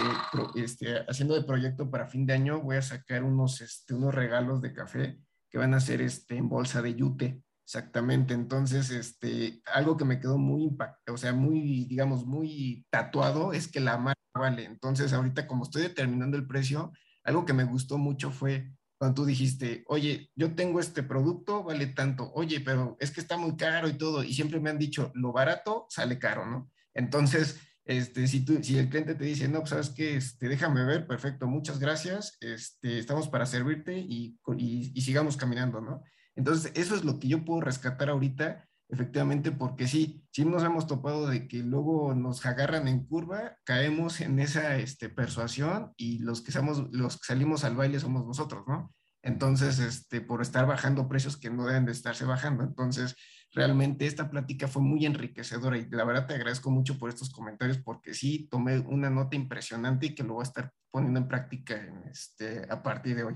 Speaker 9: este, haciendo de proyecto para fin de año, voy a sacar unos, este, unos regalos de café que van a ser este, en bolsa de yute, exactamente. Entonces, este, algo que me quedó muy impactado, o sea, muy, digamos, muy tatuado es que la marca vale. Entonces, ahorita como estoy determinando el precio, algo que me gustó mucho fue cuando tú dijiste, oye, yo tengo este producto, vale tanto, oye, pero es que está muy caro y todo, y siempre me han dicho, lo barato sale caro, ¿no? Entonces, este, si, tú, si el cliente te dice, no, pues sabes que, este, déjame ver, perfecto, muchas gracias, este, estamos para servirte y, y, y sigamos caminando, ¿no? Entonces, eso es lo que yo puedo rescatar ahorita efectivamente, porque sí, sí nos hemos topado de que luego nos agarran en curva, caemos en esa este, persuasión y los que, somos, los que salimos al baile somos nosotros, ¿no? Entonces, este, por estar bajando precios que no deben de estarse bajando. Entonces, realmente esta plática fue muy enriquecedora y la verdad te agradezco mucho por estos comentarios porque sí tomé una nota impresionante y que lo voy a estar poniendo en práctica este, a partir de hoy.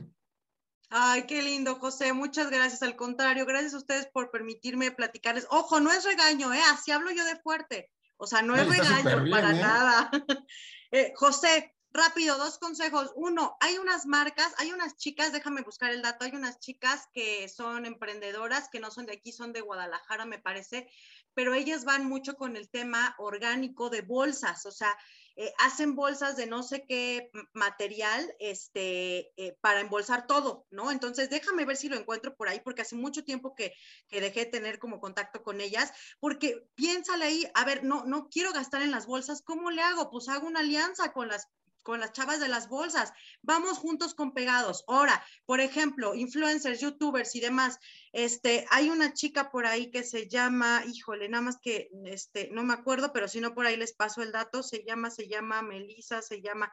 Speaker 2: Ay, qué lindo, José. Muchas gracias. Al contrario, gracias a ustedes por permitirme platicarles. Ojo, no es regaño, ¿eh? Así hablo yo de fuerte. O sea, no es regaño para ¿eh? nada. *laughs* Eh, José, rápido, dos consejos. Uno, hay unas marcas, hay unas chicas, déjame buscar el dato, hay unas chicas que son emprendedoras, que no son de aquí, son de Guadalajara, me parece, pero ellas van mucho con el tema orgánico de bolsas, o sea, eh, hacen bolsas de no sé qué material este, eh, para embolsar todo, ¿no? Entonces, déjame ver si lo encuentro por ahí, porque hace mucho tiempo que, que dejé de tener como contacto con ellas, porque piénsale ahí, a ver, no, no quiero gastar en las bolsas, ¿cómo le hago? Pues hago una alianza con las con las chavas de las bolsas. Vamos juntos con pegados. Ahora, por ejemplo, influencers, youtubers y demás. Este, hay una chica por ahí que se llama, híjole, nada más que este, no me acuerdo, pero si no por ahí les paso el dato, se llama, se llama Melissa, se llama,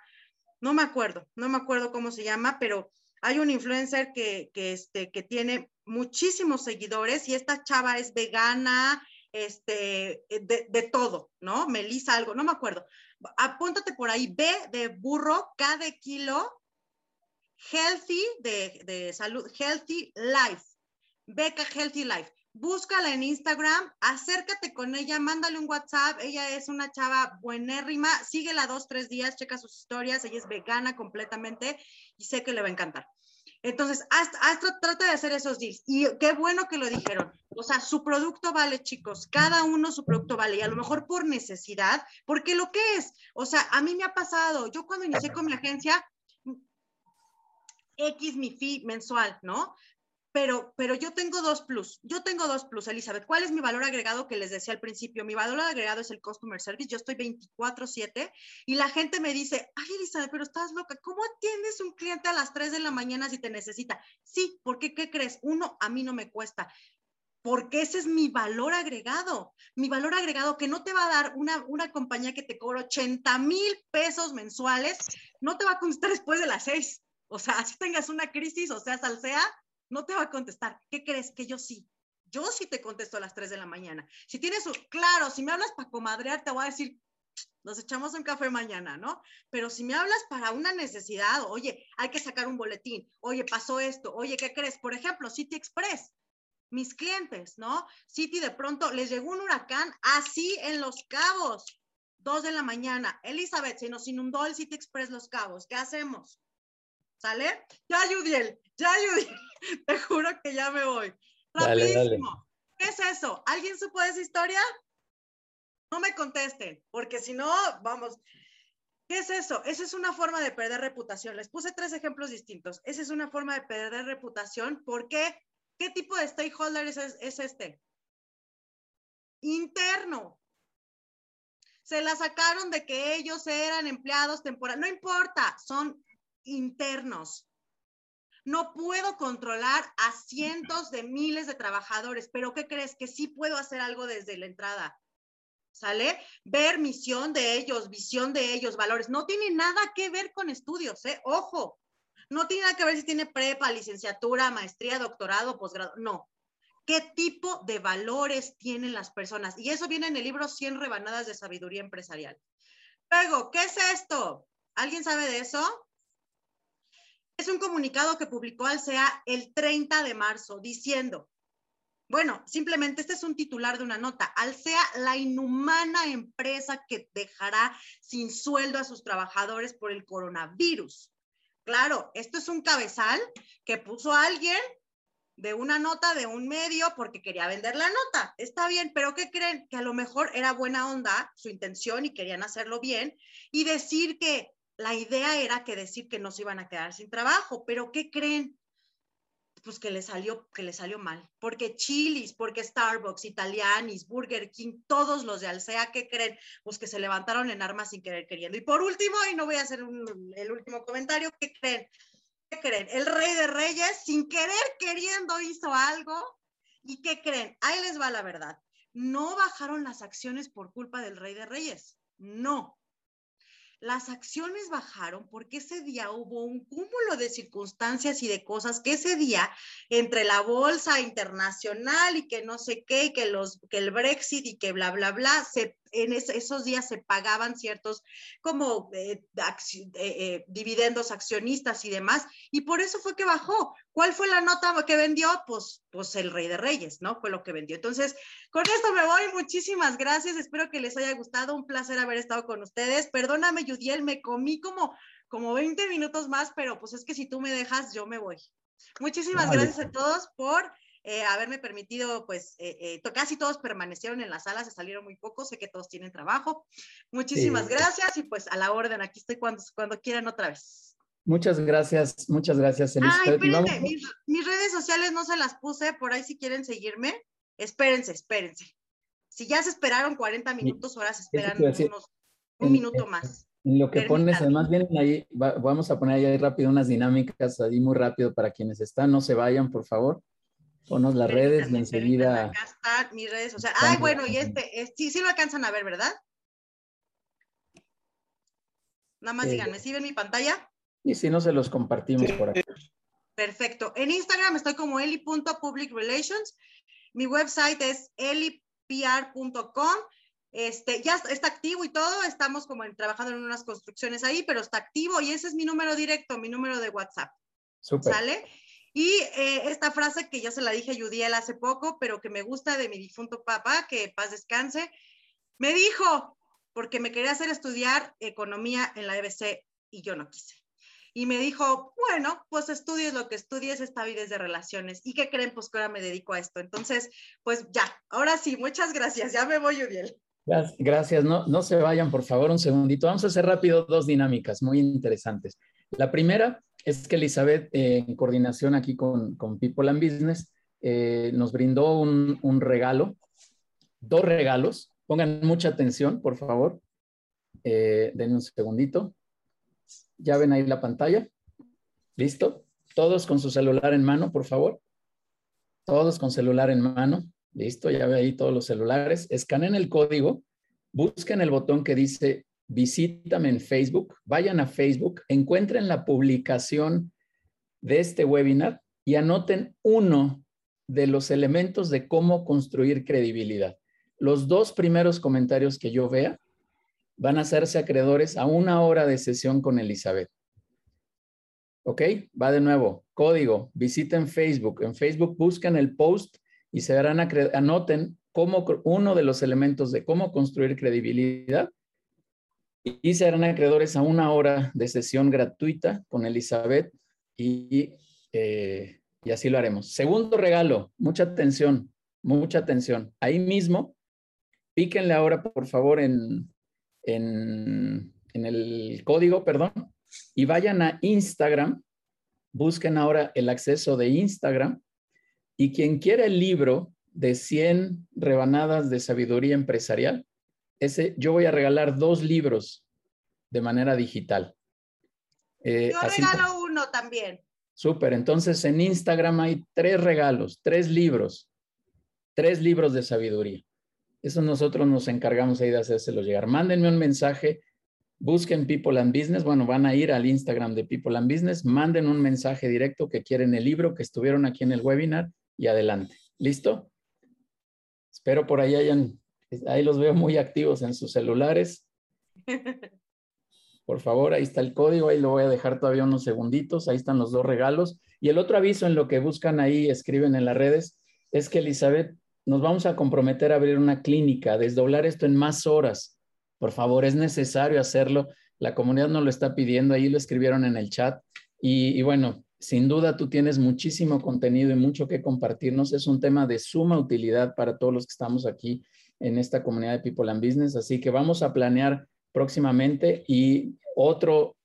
Speaker 2: no me acuerdo, no me acuerdo cómo se llama, pero hay un influencer que, que, este, que tiene muchísimos seguidores y esta chava es vegana, este, de, de todo, ¿no? Melissa algo, no me acuerdo. Apúntate por ahí, B de burro, K de kilo, healthy de, de salud, healthy life. Beca Healthy Life búscala en Instagram, acércate con ella, mándale un WhatsApp. Ella es una chava buenérrima, síguela dos, tres días, checa sus historias. Ella es vegana completamente y sé que le va a encantar. Entonces, hasta, trata de hacer esos deals. Y qué bueno que lo dijeron. O sea, su producto vale, chicos. Cada uno su producto vale. Y a lo mejor por necesidad, porque lo que es, o sea, a mí me ha pasado. Yo cuando inicié con mi agencia, X mi fee mensual, ¿no? Pero, pero yo tengo dos plus. Yo tengo dos plus, Elizabeth. ¿Cuál es mi valor agregado que les decía al principio? Mi valor agregado es el customer service. Yo estoy 24/7 y la gente me dice, ay, Elizabeth, pero estás loca. ¿Cómo atiendes un cliente a las 3 de la mañana si te necesita? Sí, porque ¿qué crees? Uno, a mí no me cuesta porque ese es mi valor agregado. Mi valor agregado que no te va a dar una, una compañía que te cobra 80 mil pesos mensuales, no te va a contestar después de las 6. O sea, si tengas una crisis, o sea, salsea, no te va a contestar. ¿Qué crees? Que yo sí. Yo sí te contesto a las 3 de la mañana. Si tienes, claro, si me hablas para comadrear, te voy a decir, nos echamos un café mañana, ¿no? Pero si me hablas para una necesidad, oye, hay que sacar un boletín, oye, pasó esto, oye, ¿qué crees? Por ejemplo, City Express, mis clientes, ¿no? City de pronto les llegó un huracán así en Los Cabos, 2 de la mañana. Elizabeth, se nos inundó el City Express Los Cabos, ¿qué hacemos? ¿Sale? Ya, Yudiel, ya, Yudiel. *laughs* Te juro que ya me voy. Rapidísimo. ¿Qué es eso? ¿Alguien supo de esa historia? No me contesten, porque si no, vamos. ¿Qué es eso? Esa es una forma de perder reputación. Les puse tres ejemplos distintos. Esa es una forma de perder reputación. ¿Por qué? ¿Qué tipo de stakeholder es, es este? Interno. Se la sacaron de que ellos eran empleados temporales. No importa, son internos. No puedo controlar a cientos de miles de trabajadores, pero ¿qué crees? Que sí puedo hacer algo desde la entrada. ¿Sale? Ver misión de ellos, visión de ellos, valores. No tiene nada que ver con estudios, ¿eh? Ojo. No tiene nada que ver si tiene prepa, licenciatura, maestría, doctorado, posgrado. No. ¿Qué tipo de valores tienen las personas? Y eso viene en el libro 100 rebanadas de sabiduría empresarial. Luego, ¿qué es esto? ¿Alguien sabe de eso? Es un comunicado que publicó Alsea el 30 de marzo diciendo, bueno, simplemente este es un titular de una nota. Alsea, la inhumana empresa que dejará sin sueldo a sus trabajadores por el coronavirus. Claro, esto es un cabezal que puso alguien de una nota de un medio porque quería vender la nota. Está bien, pero ¿qué creen? Que a lo mejor era buena onda su intención y querían hacerlo bien y decir que la idea era que decir que no se iban a quedar sin trabajo, pero ¿qué creen? Pues que le salió, que le salió mal, porque Chili's, porque Starbucks, Italianis, Burger King, todos los de Alsea, ¿qué creen? Pues que se levantaron en armas sin querer queriendo. Y por último, y no voy a hacer el último comentario, ¿qué creen? ¿Qué creen? El rey de reyes, sin querer queriendo, hizo algo. ¿Y qué creen? Ahí les va la verdad. No bajaron las acciones por culpa del rey de reyes. No, las acciones bajaron porque ese día hubo un cúmulo de circunstancias y de cosas que ese día entre la bolsa internacional y que no sé qué, y que, los, que el Brexit y que bla, bla, bla, se en esos días se pagaban ciertos como eh, eh, eh, dividendos accionistas y demás, y por eso fue que bajó. ¿Cuál fue la nota que vendió? Pues, pues el Rey de Reyes, ¿no? Fue lo que vendió. Entonces, con esto me voy. Muchísimas gracias. Espero que les haya gustado. Un placer haber estado con ustedes. Perdóname, Yudiel, me comí como, como 20 minutos más, pero pues es que si tú me dejas, yo me voy. Muchísimas gracias a todos por eh, haberme permitido, pues eh, eh, casi todos permanecieron en la sala, se salieron muy pocos, sé que todos tienen trabajo. Muchísimas gracias y pues a la orden, aquí estoy cuando, cuando quieran otra vez.
Speaker 1: Muchas gracias, muchas gracias,
Speaker 2: Elizabeth. Ay, mis, mis, redes sociales no se las puse, por ahí si quieren seguirme, espérense, espérense. Si ya se esperaron 40 minutos, ahora se esperan unos, un minuto más.
Speaker 1: En lo que pones, además vienen ahí, vamos a poner ahí rápido unas dinámicas ahí muy rápido para quienes están, no se vayan, por favor. Ponos las redes y enseguida.
Speaker 2: Acá están mis redes o sea, Ay, bueno, y este, sí, sí lo alcanzan a ver, ¿verdad? Nada más díganme, ¿sí ven mi pantalla?
Speaker 1: Y si no, se los compartimos por aquí.
Speaker 2: Perfecto. En Instagram estoy como eli.publicrelations. Mi website es eli pr.com. Este, ya está activo y todo, estamos como trabajando en unas construcciones ahí, pero está activo y ese es mi número directo, mi número de WhatsApp. ¿Sale? Y eh, esta frase que ya se la dije a Yudiel hace poco, pero que me gusta de mi difunto papá, que paz descanse, me dijo, porque me quería hacer estudiar economía en la EBC y yo no quise. Y me dijo, bueno, pues estudies lo que estudies, esta vida es de relaciones. ¿Y qué creen? Pues que ahora me dedico a esto. Entonces, pues ya, ahora sí, muchas gracias. Ya me voy, Uriel.
Speaker 1: Gracias, no, no se vayan, por favor, un segundito. Vamos a hacer rápido dos dinámicas muy interesantes. La primera es que Elizabeth, eh, en coordinación aquí con, People and Business, eh, nos brindó un, regalo, dos regalos. Pongan mucha atención, por favor. Eh, denme un segundito. Ya ven ahí la pantalla. ¿Listo? Todos con su celular en mano, por favor. Todos con celular en mano. Listo, ya ve ahí todos los celulares. Escaneen el código, busquen el botón que dice visítame en Facebook, vayan a Facebook, encuentren la publicación de este webinar y anoten uno de los elementos de cómo construir credibilidad. Los dos primeros comentarios que yo vea van a hacerse acreedores a una hora de sesión con Elizabeth. ¿Ok? Va de nuevo. Código. Visiten Facebook. En Facebook buscan el post y se verán, anoten cómo, uno de los elementos de cómo construir credibilidad y serán acreedores a una hora de sesión gratuita con Elizabeth y, eh, y así lo haremos. Segundo regalo, mucha atención, mucha atención. Ahí mismo, píquenle ahora, por favor, en, en, el código, perdón, y vayan a Instagram, busquen ahora el acceso de Instagram y quien quiera el libro de 100 rebanadas de sabiduría empresarial, ese yo voy a regalar dos libros de manera digital.
Speaker 2: Eh, yo regalo uno también.
Speaker 1: Súper, entonces en Instagram hay tres regalos, tres libros, tres libros de sabiduría. Eso nosotros nos encargamos ahí de hacérselo llegar. Mándenme un mensaje, busquen People and Business, bueno, van a ir al Instagram de People and Business, manden un mensaje directo que quieren el libro, que estuvieron aquí en el webinar y adelante. ¿Listo? Espero por ahí hayan, ahí los veo muy activos en sus celulares. *laughs* Por favor, ahí está el código, ahí lo voy a dejar todavía unos segunditos, ahí están los dos regalos. Y el otro aviso en lo que buscan ahí, escriben en las redes, es que Elizabeth nos vamos a comprometer a abrir una clínica, desdoblar esto en más horas. Por favor, es necesario hacerlo. La comunidad nos lo está pidiendo, ahí lo escribieron en el chat. Y, bueno, sin duda tú tienes muchísimo contenido y mucho que compartirnos. Es un tema de suma utilidad para todos los que estamos aquí en esta comunidad de People and Business. Así que vamos a planear próximamente y otro,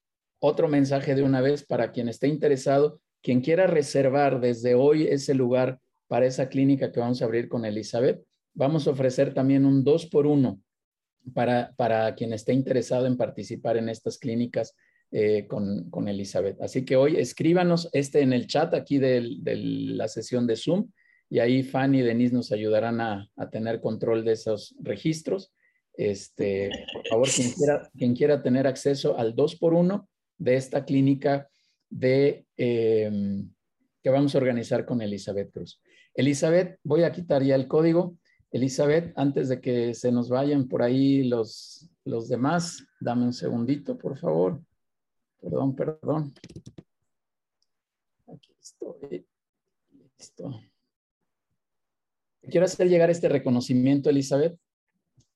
Speaker 1: otro mensaje de una vez para quien esté interesado, quien quiera reservar desde hoy ese lugar para esa clínica que vamos a abrir con Elizabeth. Vamos a ofrecer también un dos por uno para, para quien esté interesado en participar en estas clínicas eh, con, con, Elizabeth. Así que hoy escríbanos este en el chat aquí de, la sesión de Zoom y ahí Fanny y Denise nos ayudarán a, tener control de esos registros. Este, por favor, quien quiera, quien quiera tener acceso al dos por uno de esta clínica de, eh, que vamos a organizar con Elizabeth Cruz. Elizabeth, voy a quitar ya el código. Elizabeth, antes de que se nos vayan por ahí los, los demás, dame un segundito, por favor. Perdón, perdón. Aquí estoy. Listo. Quiero hacer llegar este reconocimiento, Elizabeth.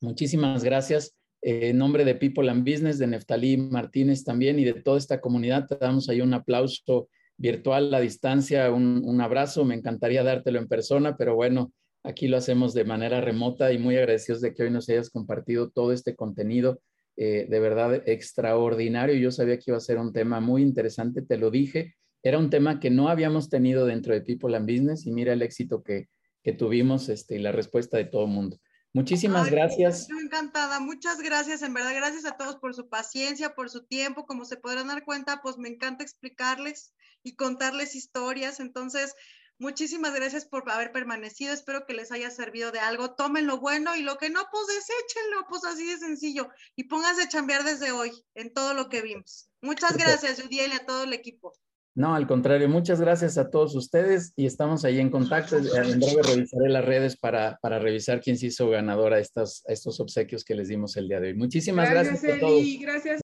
Speaker 1: Muchísimas gracias. en nombre de People and Business, de Neftalí Martínez también y de toda esta comunidad, te damos ahí un aplauso virtual a distancia, un, abrazo. Me encantaría dártelo en persona, pero bueno, aquí lo hacemos de manera remota y muy agradecidos de que hoy nos hayas compartido todo este contenido. Eh, de verdad extraordinario. Yo sabía que iba a ser un tema muy interesante, te lo dije. Era un tema que no habíamos tenido dentro de People and Business y mira el éxito que, que tuvimos este, y la respuesta de todo el mundo. Muchísimas gracias.
Speaker 2: Estoy encantada, muchas gracias, en verdad, gracias a todos por su paciencia, por su tiempo, como se podrán dar cuenta, pues me encanta explicarles y contarles historias, entonces, muchísimas gracias por haber permanecido, espero que les haya servido de algo, tomen lo bueno y lo que no, pues deséchenlo, pues así de sencillo, y pónganse a chambear desde hoy en todo lo que vimos. Muchas gracias, Judiel, y a todo el equipo.
Speaker 1: No, al contrario, muchas gracias a todos ustedes y estamos ahí en contacto. En breve revisaré las redes para, para revisar quién se hizo ganadora a estos, estos obsequios que les dimos el día de hoy. Muchísimas gracias,
Speaker 5: gracias a todos. Gracias.